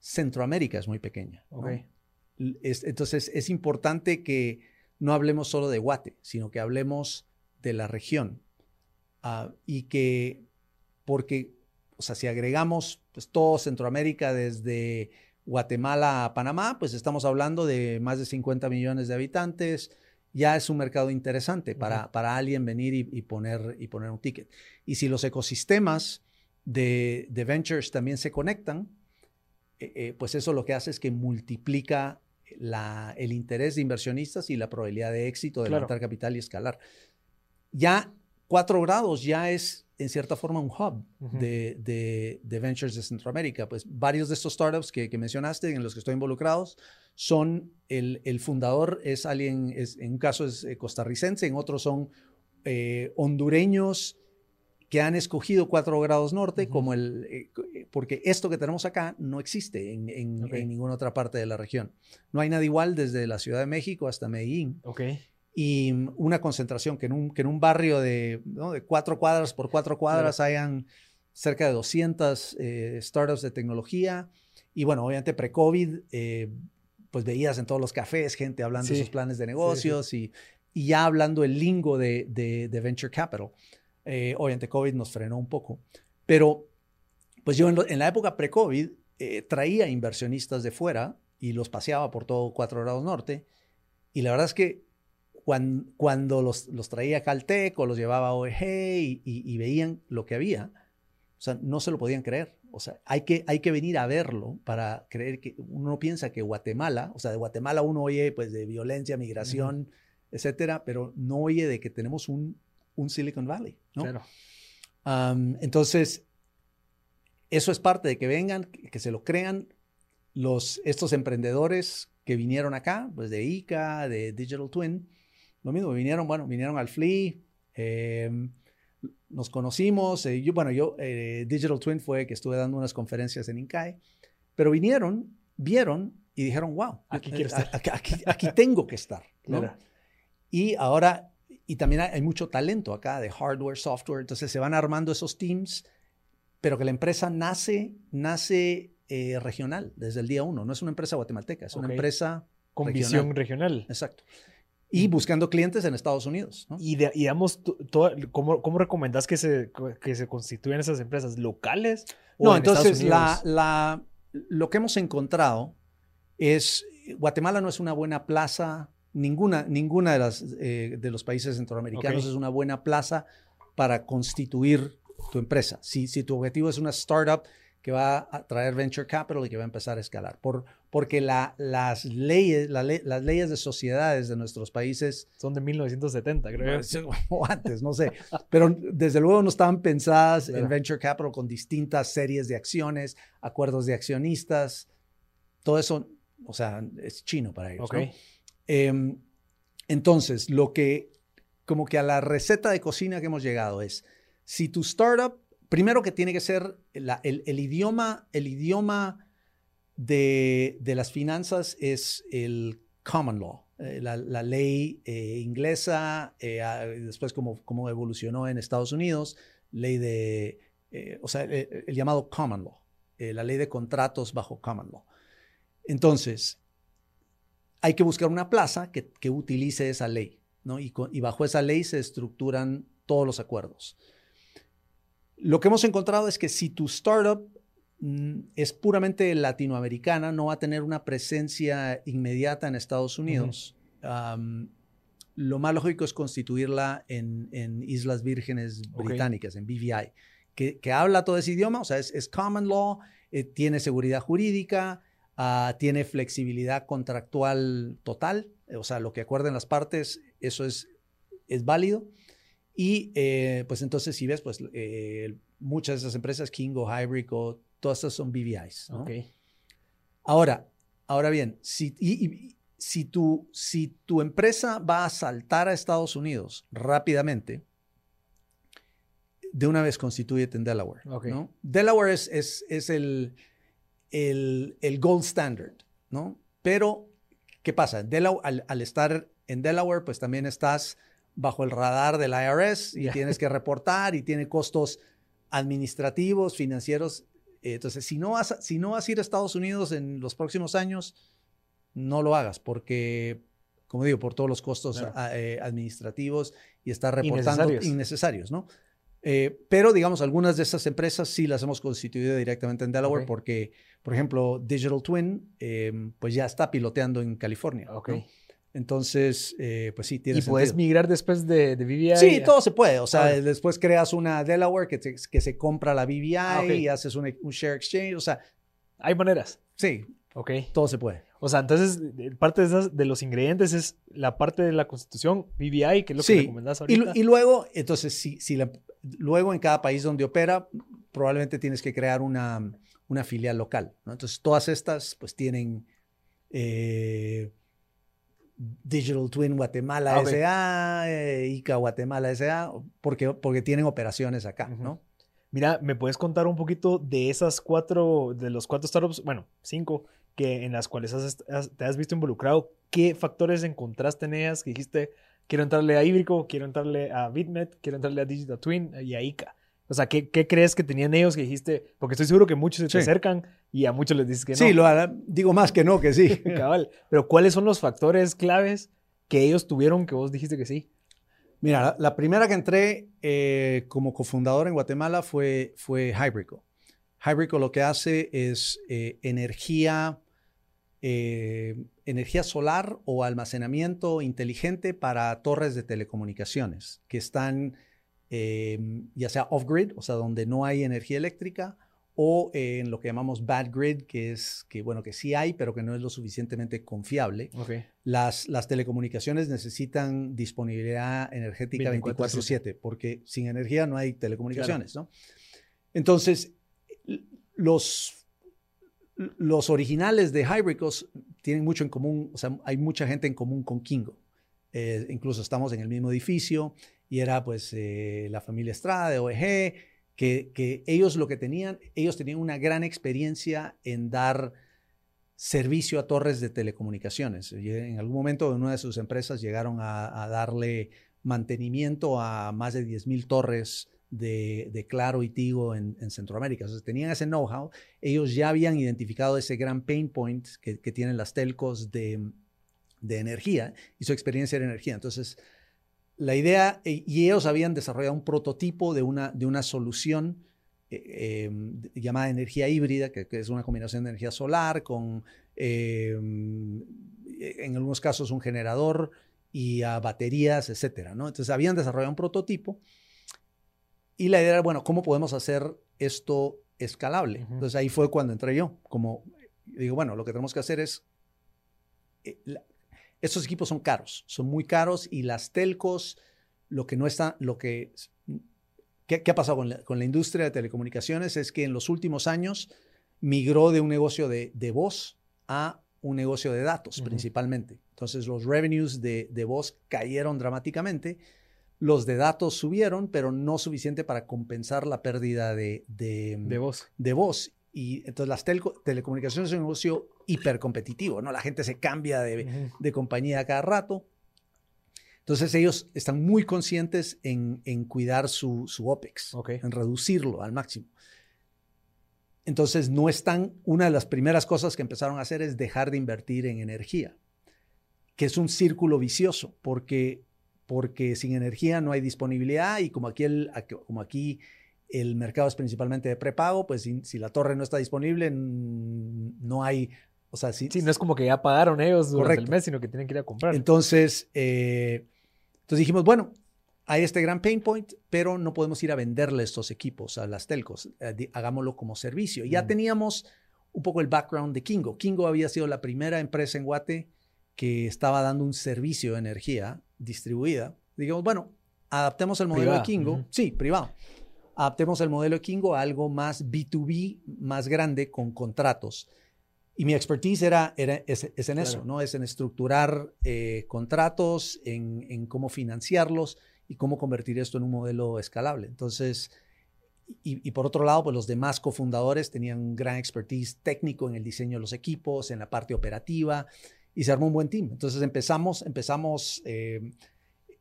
Centroamérica es muy pequeña. Okay entonces es importante que no hablemos solo de Guate, sino que hablemos de la región. Ah, y que, porque, o sea, si agregamos pues, todo Centroamérica desde Guatemala a Panamá, pues estamos hablando de más de 50 millones de habitantes. Ya es un mercado interesante para, para alguien venir y, poner, y poner un ticket. Y si los ecosistemas de, de ventures también se conectan, eh, eh, pues eso lo que hace es que multiplica el interés de inversionistas y la probabilidad de éxito de levantar capital y escalar. Ya cuatro grados ya es en cierta forma un hub de, ventures de Centroamérica. Pues varios de estos startups que, mencionaste, en los que estoy involucrados, son el, fundador es alguien, es, en un caso es eh, costarricense, en otros son eh, hondureños que han escogido cuatro grados norte como el, eh, eh, porque esto que tenemos acá no existe en, en, ninguna otra parte de la región. No hay nada igual desde la Ciudad de México hasta Medellín. Okay. Y una concentración que en un, que en un barrio de, de cuatro cuadras por cuatro cuadras hayan cerca de 200 eh, startups de tecnología. Y bueno, obviamente pre-COVID, pues veías en todos los cafés gente hablando de sus planes de negocios Y, y, ya hablando el lingo de, de, de venture capital. Eh, obviamente COVID nos frenó un poco, pero pues yo en, la época pre-COVID eh, traía inversionistas de fuera y los paseaba por todo Cuatro Grados Norte y la verdad es que cuando, cuando los, los, traía Caltech o los llevaba a OEG y, veían lo que había, o sea, no se lo podían creer. O sea, hay que, hay que venir a verlo para creer que uno piensa que Guatemala, o sea, de Guatemala uno oye pues de violencia, migración, etcétera, pero no oye de que tenemos un un Silicon Valley, ¿no? Claro. entonces, eso es parte de que vengan, que se lo crean los, estos emprendedores que vinieron acá, pues de ICA, de Digital Twin, lo mismo, vinieron, bueno, vinieron al Flea, em, nos conocimos, eh, yo, bueno, yo, eh, Digital Twin fue que estuve dando unas conferencias en INCAE, pero vinieron, vieron y dijeron, wow, aquí quiero estar. Aquí, tengo que estar, ¿no? Y ahora y también hay, mucho talento acá de hardware, software. Entonces se van armando esos teams, pero que la empresa nace, nace eh, regional desde el día uno. No es una empresa guatemalteca, es una empresa con visión regional. Exacto. Y buscando clientes en Estados Unidos. Y, digamos, ¿cómo, ¿cómo recomendás que se, que se constituyan esas empresas? ¿Locales? no, entonces la, la, lo que hemos encontrado es, Guatemala no es una buena plaza Ninguna, ninguna de, las, eh, de los países centroamericanos es una buena plaza para constituir tu empresa. Si, si tu objetivo es una startup que va a traer venture capital y que va a empezar a escalar. Por, porque la, las, leyes, las leyes de sociedades de nuestros países... Son de 1970, creo. *laughs* O antes, no sé. Pero desde luego no estaban pensadas en venture capital con distintas series de acciones, acuerdos de accionistas. Todo eso, o sea, es chino para ellos. Em, entonces, lo que, como que a la receta de cocina que hemos llegado es, si tu startup primero que tiene que ser el, idioma, el idioma de, las finanzas es el common law, eh, la, ley eh, inglesa, eh, después como, como, evolucionó en Estados Unidos, ley de, o sea, el, llamado common law, la ley de contratos bajo common law. Entonces, hay que buscar una plaza que, utilice esa ley, ¿no? Y, y bajo esa ley se estructuran todos los acuerdos. Lo que hemos encontrado es que si tu startup mm, es puramente latinoamericana, no va a tener una presencia inmediata en Estados Unidos. lo más lógico es constituirla en, Islas Vírgenes Británicas, en BVI, que, habla todo ese idioma, o sea, es, common law, eh, tiene seguridad jurídica, ah, tiene flexibilidad contractual total, o sea, lo que acuerden las partes, eso es, es válido. Y eh, pues entonces si ves, pues eh, muchas de esas empresas, Kingo, Hybrico, todas estas son BVIs. Ahora, ahora bien, si, si, tu, si tu empresa va a saltar a Estados Unidos rápidamente, de una vez constituyete en Delaware. ¿no? Delaware es, es, es el, el, el, gold standard, ¿no? Pero, ¿qué pasa? al, al, estar en Delaware, pues también estás bajo el radar del IRS y tienes que reportar y tiene costos administrativos, financieros. Entonces, si no, vas a, si no vas a ir a Estados Unidos en los próximos años, no lo hagas porque, como digo, por todos los costos eh, administrativos y estar reportando innecesarios, ¿no? Eh, pero, digamos, algunas de estas empresas sí las hemos constituido directamente en Delaware porque, por ejemplo, Digital Twin, eh, pues ya está piloteando en California. Okay. Entonces, eh, pues sí, tiene ¿Y puedes migrar después de, de? Sí, todo se puede. O sea, después creas una Delaware que, que se compra la BVI ah, y haces un, share exchange. O sea, hay maneras. Sí. Ok. Todo se puede. O sea, entonces, parte de, esas, de los ingredientes es la parte de la constitución BVI, que es lo que recomendás ahorita. Y, y luego, entonces, si, si luego en cada país donde opera, probablemente tienes que crear una, una filial local. ¿no? Entonces, todas estas, pues tienen. Eh, Digital Twin Guatemala ah, SA, eh, ICA Guatemala SA, porque, porque tienen operaciones acá, ¿no? Mira, ¿me puedes contar un poquito de esas cuatro, de los cuatro startups, bueno, cinco, que en las cuales te has visto involucrado? ¿Qué factores encontraste en ellas que dijiste, quiero entrarle a Ibrico, quiero entrarle a Bitmet, quiero entrarle a Digital Twin y a ICA? O sea, ¿qué, ¿qué, crees que tenían ellos que dijiste? Porque estoy seguro que muchos se te acercan y a muchos les dices que no. Sí, lo digo más que no, que sí. *laughs* Cabal. Pero ¿cuáles son los factores claves que ellos tuvieron que vos dijiste que sí? Mira, la, primera que entré eh, como cofundador en Guatemala fue, fue Hybrico. Hybrico lo que hace es eh, energía, eh, energía solar o almacenamiento inteligente para torres de telecomunicaciones que están Em, ya sea off-grid, o sea, donde no hay energía eléctrica, o en lo que llamamos bad grid, que es que, bueno, que sí hay, pero que no es lo suficientemente confiable. Las, las telecomunicaciones necesitan disponibilidad energética 24/7, porque sin energía no hay telecomunicaciones, ¿no? Entonces, los, los originales de Hybricos tienen mucho en común, o sea, hay mucha gente en común con Kingo. Eh, incluso estamos en el mismo edificio y era pues eh, la familia Estrada de OEG, que, ellos lo que tenían, ellos tenían una gran experiencia en dar servicio a torres de telecomunicaciones. En algún momento en una de sus empresas llegaron a, darle mantenimiento a más de 10.000 torres de, Claro y Tigo en, Centroamérica. Entonces tenían ese know-how, ellos ya habían identificado ese gran pain point que, que tienen las telcos de, de energía y su experiencia en energía. Entonces, la idea, eh, y ellos habían desarrollado un prototipo de una, de una solución eh, em, llamada energía híbrida, que, es una combinación de energía solar con, em, en algunos casos, un generador y a baterías, etcétera, ¿no? Entonces habían desarrollado un prototipo y la idea era, bueno, ¿cómo podemos hacer esto escalable. Entonces ahí fue cuando entré yo, como digo, bueno, lo que tenemos que hacer es, eh, estos equipos son caros, son muy caros y las telcos, lo que no está, lo que, ¿qué, ha pasado con la, industria de telecomunicaciones? Es que en los últimos años migró de un negocio de, voz a un negocio de datos principalmente. Entonces los revenues de, de voz cayeron dramáticamente los de datos subieron, pero no suficiente para compensar la pérdida de, de, voz. de voz. Y entonces las telecomunicaciones es un negocio hipercompetitivo, ¿no? La gente se cambia de, de compañía cada rato. Entonces ellos están muy conscientes en, en cuidar su, su OPEX, en reducirlo al máximo. Entonces no están, una de las primeras cosas que empezaron a hacer es dejar de invertir en energía, que es un círculo vicioso, porque porque sin energía no hay disponibilidad y como aquí el, como aquí el mercado es principalmente de prepago, pues si, la torre no está disponible, no hay, o sea, sí, no es como que ya pagaron ellos durante el mes, sino que tienen que ir a comprar. Entonces, eh, entonces dijimos, bueno, hay este gran pain point, pero no podemos ir a venderle estos equipos a las telcos, eh, hagámoslo como servicio. Ya mm. teníamos un poco el background de Kingo. Kingo había sido la primera empresa en Guate que estaba dando un servicio de energía distribuida. Digamos, bueno, adaptemos el modelo de Kingo. Sí, privado. Adaptemos el modelo de Kingo a algo más B2B, más grande, con contratos. Y mi expertise era, era es, en eso, ¿no? Es en estructurar eh, contratos, en, en, cómo financiarlos y cómo convertir esto en un modelo escalable. Entonces, y, y, por otro lado, pues los demás cofundadores tenían gran expertise técnico en el diseño de los equipos, en la parte operativa, y se armó un buen team. Entonces empezamos, empezamos eh,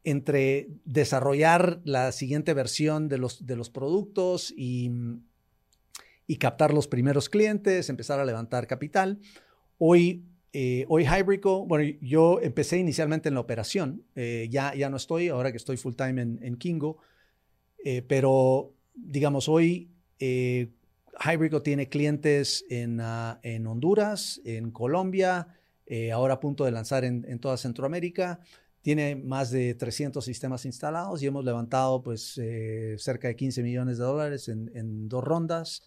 entre desarrollar la siguiente versión de los, de los productos y, y, captar los primeros clientes, empezar a levantar capital. Hoy, eh, hoy Hybrico, bueno, yo empecé inicialmente en la operación, eh, ya, ya no estoy, ahora que estoy full time en, en Kingo, pero digamos, hoy Hybrico tiene clientes en, ah, en Honduras, en Colombia, eh, ahora a punto de lanzar en, toda Centroamérica. Tiene más de 300 sistemas instalados y hemos levantado pues eh, cerca de 15 millones de dólares en, dos rondas.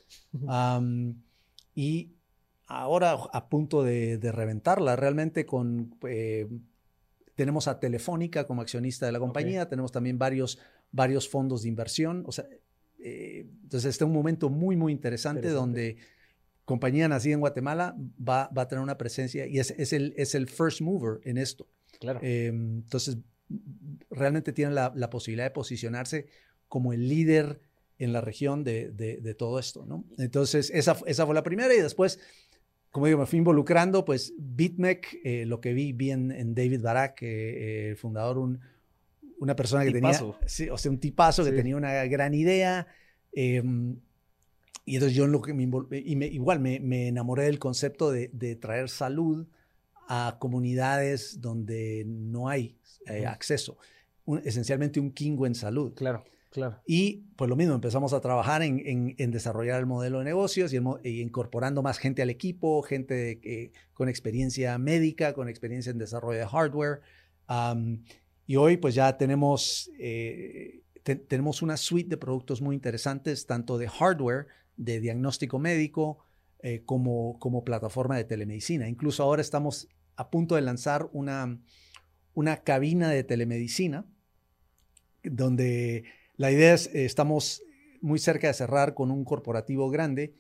y ahora a punto de, reventarla. Realmente con... Eh, tenemos a Telefónica como accionista de la compañía, tenemos también varios, varios fondos de inversión. O sea, entonces este es un momento muy, muy interesante. donde compañía nacida en Guatemala va, va a tener una presencia y es, es, el, es el first mover en esto. Claro. Em, entonces, realmente tiene la, la, posibilidad de posicionarse como el líder en la región de, de, todo esto, ¿no? Entonces, esa, esa fue la primera y después, como digo, me fui involucrando, pues BitMEC, eh, lo que vi, vi en, David Barak, eh, el fundador, un, una persona que tenía, sí, o sea, un tipazo que tenía una gran idea. Eh, y entonces yo en lo que me, y me, igual me, me, enamoré del concepto de, de, traer salud a comunidades donde no hay eh, acceso. esencialmente un kingo en salud. Claro, claro. Y pues lo mismo, empezamos a trabajar en, en, en desarrollar el modelo de negocios y, incorporando más gente al equipo, gente con experiencia médica, con experiencia en desarrollo de hardware. y hoy pues ya tenemos, eh, tenemos una suite de productos muy interesantes, tanto de hardware, de diagnóstico médico eh, como, como plataforma de telemedicina. Incluso ahora estamos a punto de lanzar una, una cabina de telemedicina donde la idea es, eh, estamos muy cerca de cerrar con un corporativo grande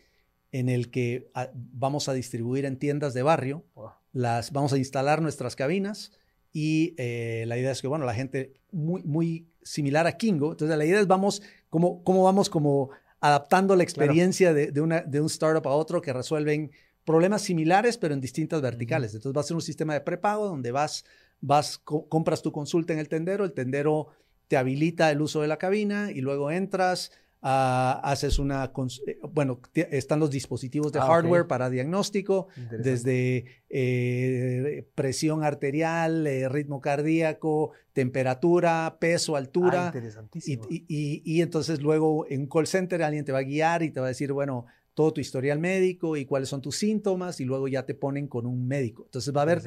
en el que ah, vamos a distribuir en tiendas de barrio, las, vamos a instalar nuestras cabinas y eh, la idea es que, bueno, la gente muy, muy similar a Kingo, entonces la idea es vamos, ¿cómo, cómo vamos como adaptando la experiencia de, una, de un startup a otro que resuelven problemas similares, pero en distintas verticales. Entonces va a ser un sistema de prepago donde vas, vas compras tu consulta en el tendero, el tendero te habilita el uso de la cabina y luego entras, Ah, haces una, eh, bueno, están los dispositivos de ah, hardware para diagnóstico, desde eh, presión arterial, eh, ritmo cardíaco, temperatura, peso, altura. Ah, interesantísimo. Y, entonces luego en un call center alguien te va a guiar y te va a decir, bueno, todo tu historial médico y cuáles son tus síntomas y luego ya te ponen con un médico. Entonces va a haber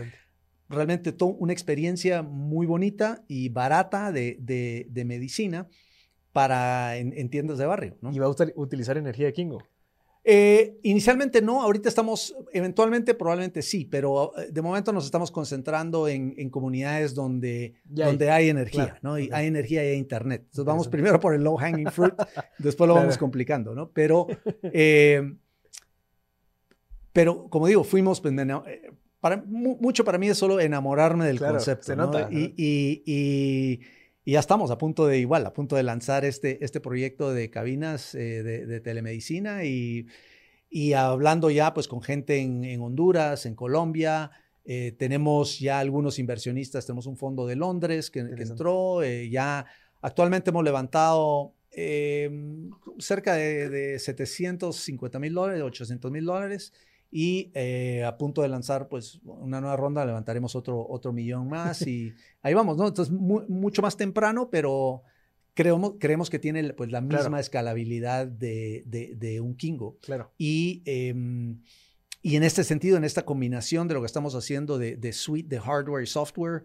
realmente una experiencia muy bonita y barata de, de, de medicina para en, tiendas de barrio. ¿no? ¿Y va a utilizar energía de Kingo? Eh, inicialmente no, ahorita estamos, eventualmente probablemente sí, pero eh, de momento nos estamos concentrando en, en comunidades donde, hay. donde hay energía, Claro, ¿no? Y hay energía y hay internet. Entonces vamos primero por el low hanging fruit, *laughs* después lo vamos Claro. complicando, ¿no? Pero, eh, pero como digo, fuimos, pues, eh, para, mu- mucho para mí es solo enamorarme del concepto, se ¿no? nota, Y, ¿no? y- y- y ya estamos a punto de igual, a punto de lanzar este, este proyecto de cabinas eh, de, de telemedicina y, y hablando ya pues con gente en, en Honduras, en Colombia. eh, tenemos ya algunos inversionistas, tenemos un fondo de Londres que, entró, eh, ya actualmente hemos levantado eh, cerca de, de 750 mil dólares, 800 mil dólares y eh, a punto de lanzar pues una nueva ronda, levantaremos otro, otro millón más *laughs* y ahí vamos, ¿no? Entonces mu- mucho más temprano, pero creemos, creemos que tiene pues la misma Claro. escalabilidad de, de- de un Kingo. Claro. Y, em, y en este sentido, en esta combinación de lo que estamos haciendo de, de suite de hardware y software,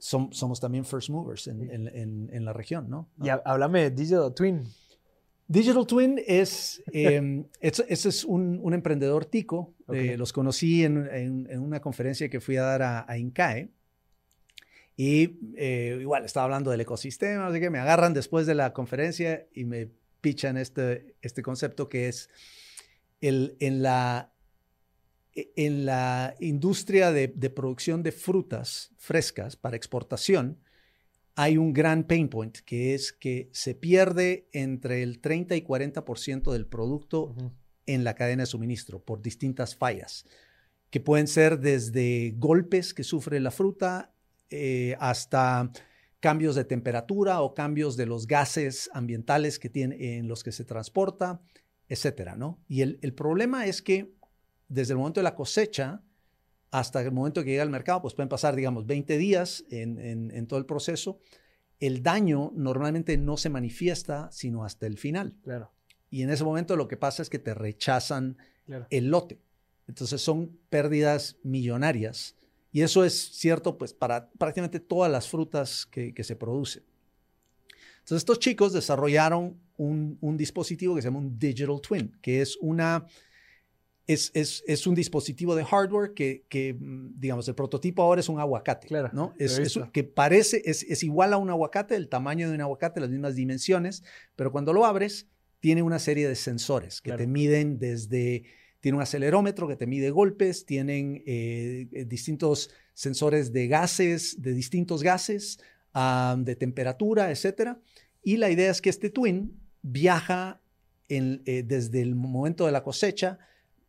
som- somos también first movers en, en- en- en la región, ¿no? Y há- háblame de Digital Twin. Digital Twin es, eh, es, un, un emprendedor tico. Eh, los conocí en, en- en una conferencia que fui a dar a, a INCAE. Y eh, igual estaba hablando del ecosistema, así que me agarran después de la conferencia y me pichan este, este concepto que es el, en, la, e, en la industria de, de producción de frutas frescas para exportación, hay un gran pain point, que es que se pierde entre el 30 y 40% del producto en la cadena de suministro por distintas fallas, que pueden ser desde golpes que sufre la fruta eh, hasta cambios de temperatura o cambios de los gases ambientales que tiene, en los que se transporta, etcétera, ¿no? Y el, el problema es que desde el momento de la cosecha hasta el momento que llega al mercado, pues pueden pasar, digamos, 20 días en, en- en todo el proceso. El daño normalmente no se manifiesta sino hasta el final. Claro. Y en ese momento lo que pasa es que te rechazan Claro. el lote. Entonces son pérdidas millonarias. Y eso es cierto pues para prácticamente todas las frutas que, que se producen. Entonces estos chicos desarrollaron un, un dispositivo que se llama un Digital Twin, que es una... Es, es, es un dispositivo de hardware que, que, mm, digamos, el prototipo ahora es un aguacate, Claro, ¿no? Es, que parece, es, es igual a un aguacate, el tamaño de un aguacate, las mismas dimensiones, pero cuando lo abres, tiene una serie de sensores que Claro. te miden desde, tiene un acelerómetro que te mide golpes, tienen eh, eh, distintos sensores de gases, de distintos gases, de temperatura, etcétera. Y la idea es que este twin viaja en, eh, desde el momento de la cosecha,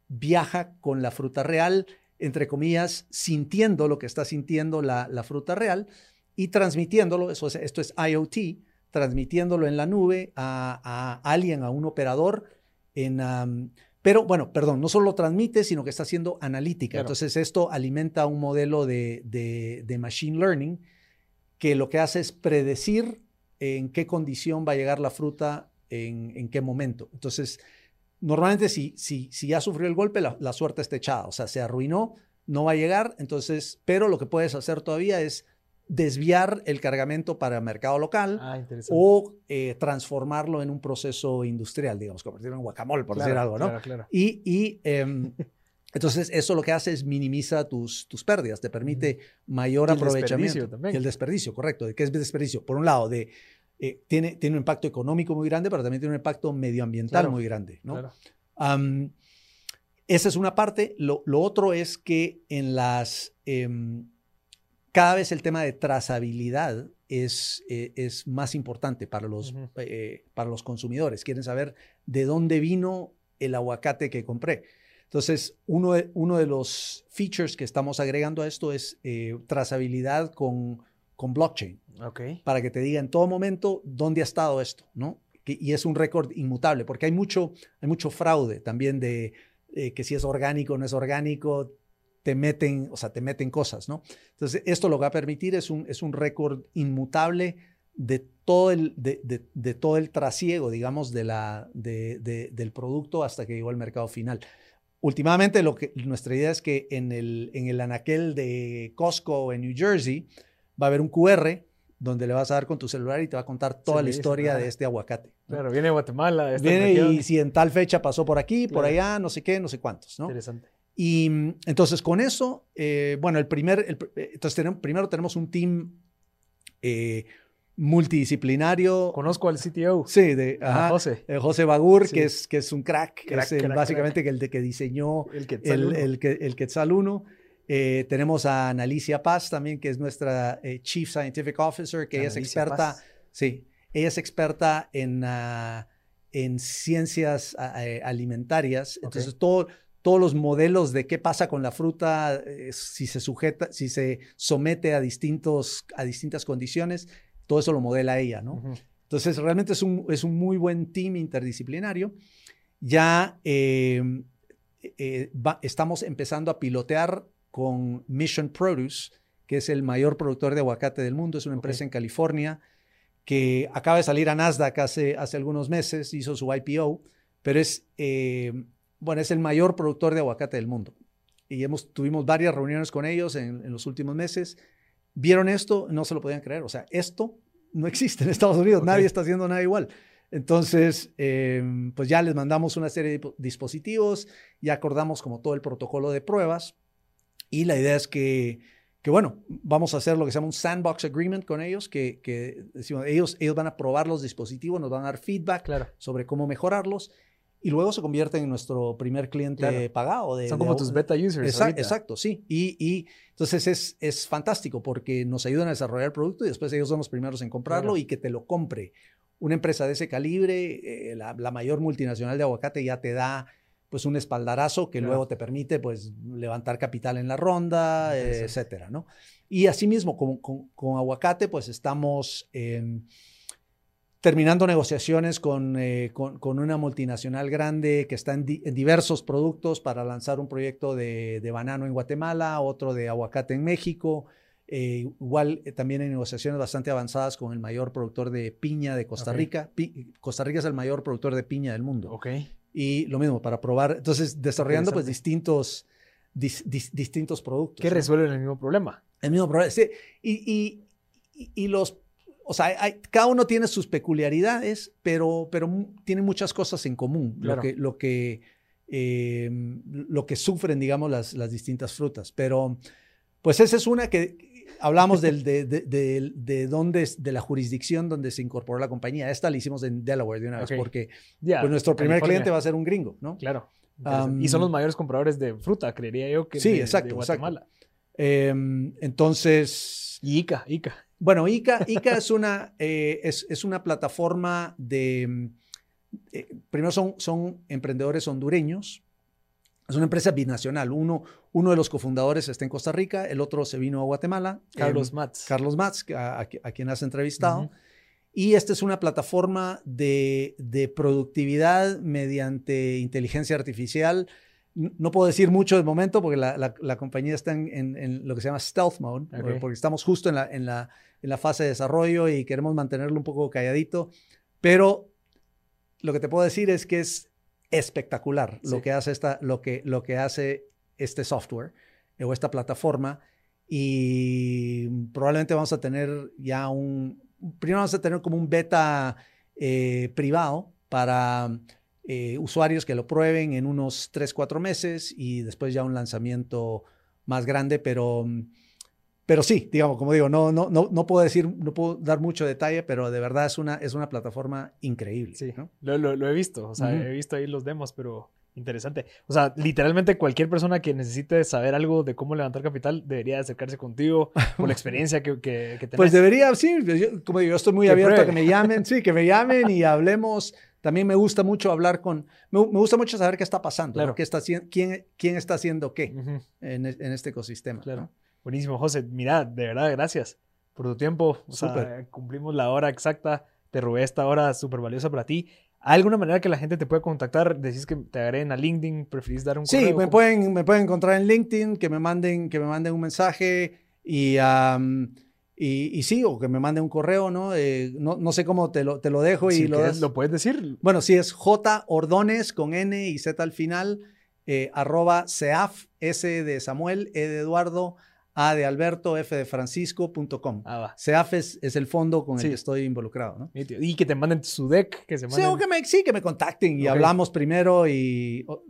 viaja con la fruta real, entre comillas, sintiendo lo que está sintiendo la, la fruta real y transmitiéndolo, eso es- esto es IoT, transmitiéndolo en la nube a, a alguien, a un operador, en, pero bueno, perdón, no solo lo transmite, sino que está haciendo analítica. Claro. Entonces esto alimenta un modelo de, de- de machine learning que lo que hace es predecir en qué condición va a llegar la fruta, en, en qué momento. Entonces, normalmente si, si, si ya sufrió el golpe, la, la suerte está echada, o sea, se arruinó, no va a llegar, entonces, pero lo que puedes hacer todavía es desviar el cargamento para mercado local Ah, o eh, transformarlo en un proceso industrial, digamos, convertirlo en guacamole, por decir algo, ¿no? Claro, claro. Y, y, em, *laughs* entonces eso lo que hace es minimiza tus, tus pérdidas, te permite mayor Y el aprovechamiento. desperdicio también. Y el desperdicio, correcto. ¿De qué es desperdicio? Por un lado, de, eh, tiene, tiene un impacto económico muy grande, pero también tiene un impacto medioambiental Claro, muy grande. ¿no? claro. Esa es una parte. Lo, lo otro es que en las... em, cada vez el tema de trazabilidad es, eh, es más importante para los, eh, para los consumidores. Quieren saber de dónde vino el aguacate que compré. Entonces, uno de, uno de los features que estamos agregando a esto es trazabilidad con, con blockchain Ok. para que te diga en todo momento dónde ha estado esto, ¿no? Que- y es un récord inmutable, porque hay mucho, hay mucho fraude también de eh, que si es orgánico o no es orgánico, te meten, o sea, te meten cosas, ¿no? Entonces, esto lo que va a permitir es un, es un récord inmutable de todo el, de, de- de todo el trasiego, digamos, de la, de- de- del producto hasta que llegó al mercado final. Últimamente, lo que, nuestra idea es que en el, en el anaquel de Costco en New Jersey va a haber un QR donde le vas a dar con tu celular y te va a contar toda la historia de este aguacate. Claro, viene de Guatemala. Esta viene y si en tal fecha pasó por aquí, por allá, no sé qué, no sé cuántos, ¿no? Interesante. Y mm, entonces con eso, eh, bueno, el primer, eh, entonces tenemos, primero tenemos un team eh, multidisciplinario. Conozco al CTO. Sí, de José. José Bagur, que, es, que es un crack, que es básicamente el de que diseñó el Quetzal el, el, Quetzal 1. Tenemos a Analicia Paz también, que es nuestra Chief Scientific Officer, que ella es experta. Sí, ella es experta en, ah, en ciencias alimentarias. Entonces, todo todos los modelos de qué pasa con la fruta, eh, si se sujeta, si se somete a, distintos, a distintas condiciones, todo eso lo modela ella, ¿no? Entonces, realmente es un, es un muy buen team interdisciplinario. Ya em, eh, estamos empezando a pilotear con Mission Produce, que es el mayor productor de aguacate del mundo, es una empresa en California que acaba de salir a Nasdaq hace, hace algunos meses, hizo su IPO, pero es em, bueno, es el mayor productor de aguacate del mundo. Y hemos, tuvimos varias reuniones con ellos en, los últimos meses. Vieron esto, no se lo podían creer. O sea, esto no existe en Estados Unidos, nadie está haciendo nada igual. Entonces, em, pues ya les mandamos una serie de dispositivos, ya acordamos como todo el protocolo de pruebas y la idea es que, que bueno, vamos a hacer lo que se llama un sandbox agreement con ellos, que, que decimos, ellos, ellos van a probar los dispositivos, nos van a dar feedback claro. sobre cómo mejorarlos y luego se convierte en nuestro primer cliente pagado. Son como tus beta users. Exacto, sí. Y, y entonces es, es, fantástico porque nos ayudan a desarrollar el producto y después ellos son los primeros en comprarlo y que te lo compre. Una empresa de ese calibre, eh, la, mayor multinacional de aguacate ya te da pues un espaldarazo que luego te permite pues levantar capital en la ronda, etcétera, ¿no? Y asimismo con, con, con aguacate pues estamos terminando negociaciones eh, con, con, una multinacional grande que está en, diversos productos para lanzar un proyecto de, de, banano en Guatemala, otro de aguacate en México. Eh, igual eh, también hay negociaciones bastante avanzadas con el mayor productor de piña de Costa Rica. Costa Rica es el mayor productor de piña del mundo. Ok. Y lo mismo, para probar, entonces desarrollando pues distintos, distintos productos. Que resuelven el mismo problema. El mismo problema, sí. y, y, y los o sea, cada uno tiene sus peculiaridades, pero, pero tiene muchas cosas en común, lo que, lo, que, eh, lo que sufren, digamos, las, las, distintas frutas. Pero, pues esa es una que hablamos del, de, de, de, dónde, de la jurisdicción donde se incorporó la compañía. Esta la hicimos en Delaware de una vez, porque pues, nuestro primer cliente va a ser un gringo, ¿no? Claro. y son los mayores compradores de fruta, creería yo, que sí, exacto, Guatemala. Em, entonces... Y Ica, Ica. Bueno, ICA, ICA es, una, eh, es, una plataforma de... Mm, eh, primero son, son emprendedores hondureños. Es una empresa binacional. Uno, uno de los cofundadores está en Costa Rica, el otro se vino a Guatemala. Carlos em, Matz. Carlos Matz, a, quien has entrevistado. Y esta es una plataforma de, de, productividad mediante inteligencia artificial no puedo decir mucho de momento porque la, compañía está en, lo que se llama stealth mode, porque estamos justo en la, en, la, en la fase de desarrollo y queremos mantenerlo un poco calladito. Pero lo que te puedo decir es que es espectacular lo, que hace esta, lo, que, lo que hace este software o esta plataforma. Y probablemente vamos a tener ya un. Primero vamos a tener como un beta eh, privado para eh, usuarios que lo prueben en unos 3, 4 meses y después ya un lanzamiento más grande, pero, pero sí, digamos, como digo, no, no, no, no puedo decir, no puedo dar mucho detalle, pero de verdad es una, es una plataforma increíble. Sí, lo, lo, he visto, o sea, he visto ahí los demos, pero interesante. O sea, literalmente cualquier persona que necesite saber algo de cómo levantar capital debería acercarse contigo *laughs* por la experiencia que, que, que Pues debería, sí, como digo, yo estoy muy abierto a que me llamen, sí, que me llamen y hablemos también me gusta mucho hablar con, me, gusta mucho saber qué está pasando, claro. ¿Qué está, quién, quién está haciendo qué en, en, este ecosistema. Claro. Buenísimo, José. Mira, de verdad, gracias por tu tiempo. O cumplimos la hora exacta. Te robé esta hora súper valiosa para ti. ¿Hay alguna manera que la gente te pueda contactar? Decís que te agreguen a LinkedIn, preferís dar un Sí, me pueden, me pueden encontrar en LinkedIn, que me manden, que me manden un mensaje y y, sí, o que me mande un correo, ¿no? Eh, no, no, sé cómo te lo, te lo dejo y lo, lo puedes decir. Bueno, sí, es J Ordones con N y Z al final, eh, arroba SEAF, S de Samuel, E de Eduardo, A de Alberto, F de Francisco.com. Ah, va. CEAFES es el fondo con Sí. el que estoy involucrado, ¿no? Y que te manden su deck, que se Sí, manden. o que me, sí, que me contacten y Ok. hablamos primero y, o,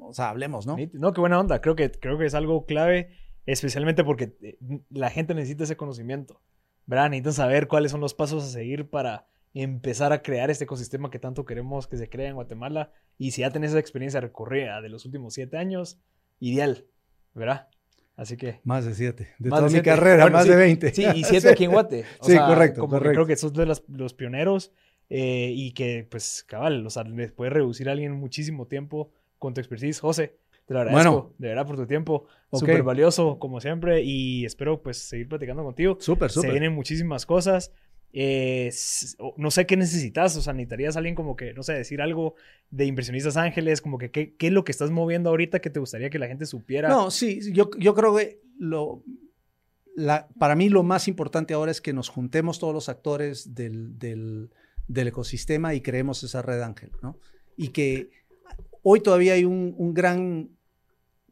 o sea, hablemos, ¿no? No, qué buena onda. Creo que, creo que es algo clave, especialmente porque eh, la gente necesita ese conocimiento. ¿Verdad? Necesitan saber cuáles son los pasos a seguir para empezar a crear este ecosistema que tanto queremos que se crea en Guatemala. Y si ya tenés esa experiencia recorrida de los últimos siete años, ideal, ¿verdad? Así que Más de siete. De toda de mi siete. Bueno, más sí, de 20. Sí, y siete aquí en *laughs* Guate. O Sí, sea, correcto, como que correcto. creo que sos de las- los pioneros eh, y que, pues, cabal, o sea, les puede reducir a alguien muchísimo tiempo con tu expertise. José, te lo agradezco Bueno. de verdad por tu tiempo. Ok. Súper valioso, como siempre, y espero, pues, seguir platicando contigo. Súper, Se súper. vienen muchísimas cosas. Eh, no sé qué necesitas, o sea, necesitarías a alguien como que, no sé, decir algo de Inversionistas Ángeles, como que qué, qué es lo que estás moviendo ahorita que te gustaría que la gente supiera. No, sí, yo, yo creo que lo, la- para mí lo más importante ahora es que nos juntemos todos los actores del, del- del ecosistema y creemos esa red ángel, ¿no? Y que hoy todavía hay un, un gran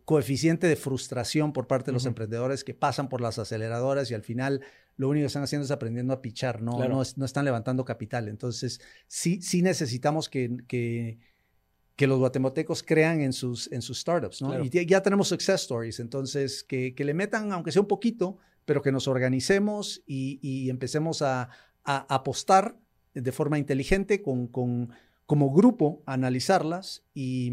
coeficiente de frustración por parte de los emprendedores que pasan por las aceleradoras y al final lo único que están haciendo es aprendiendo a pichar, no, Claro. no, no están levantando capital. Entonces, sí, sí necesitamos que, que, que los guatemaltecos crean en sus, en sus startups, ¿no? Claro. Y ya- ya tenemos success stories, entonces que, que le metan, aunque sea un poquito, pero que nos organicemos y, y empecemos a, a apostar de forma inteligente con, con- como grupo, a analizarlas y,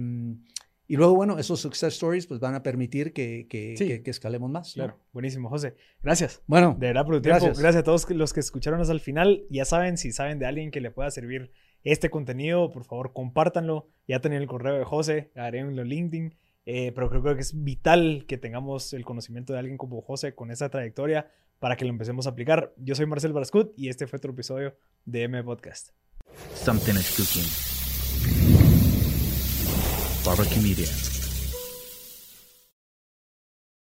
y luego, bueno, esos success stories pues van a permitir que, que, Sí. que- que escalemos más. ¿no? Claro, buenísimo, José. Gracias. Bueno, De verdad por tu tiempo. Gracias. Gracias a todos los que escucharon hasta el final. Ya saben, si saben de alguien que le pueda servir este contenido, por favor, compártanlo. Ya tienen el correo de José, agréguenlo en LinkedIn. Eh, pero creo, creo que es vital que tengamos el conocimiento de alguien como José con esa trayectoria para que lo empecemos a aplicar. Yo soy Marcel Barascut y este fue otro episodio de M Podcast. Something is cooking. Barbara comedian.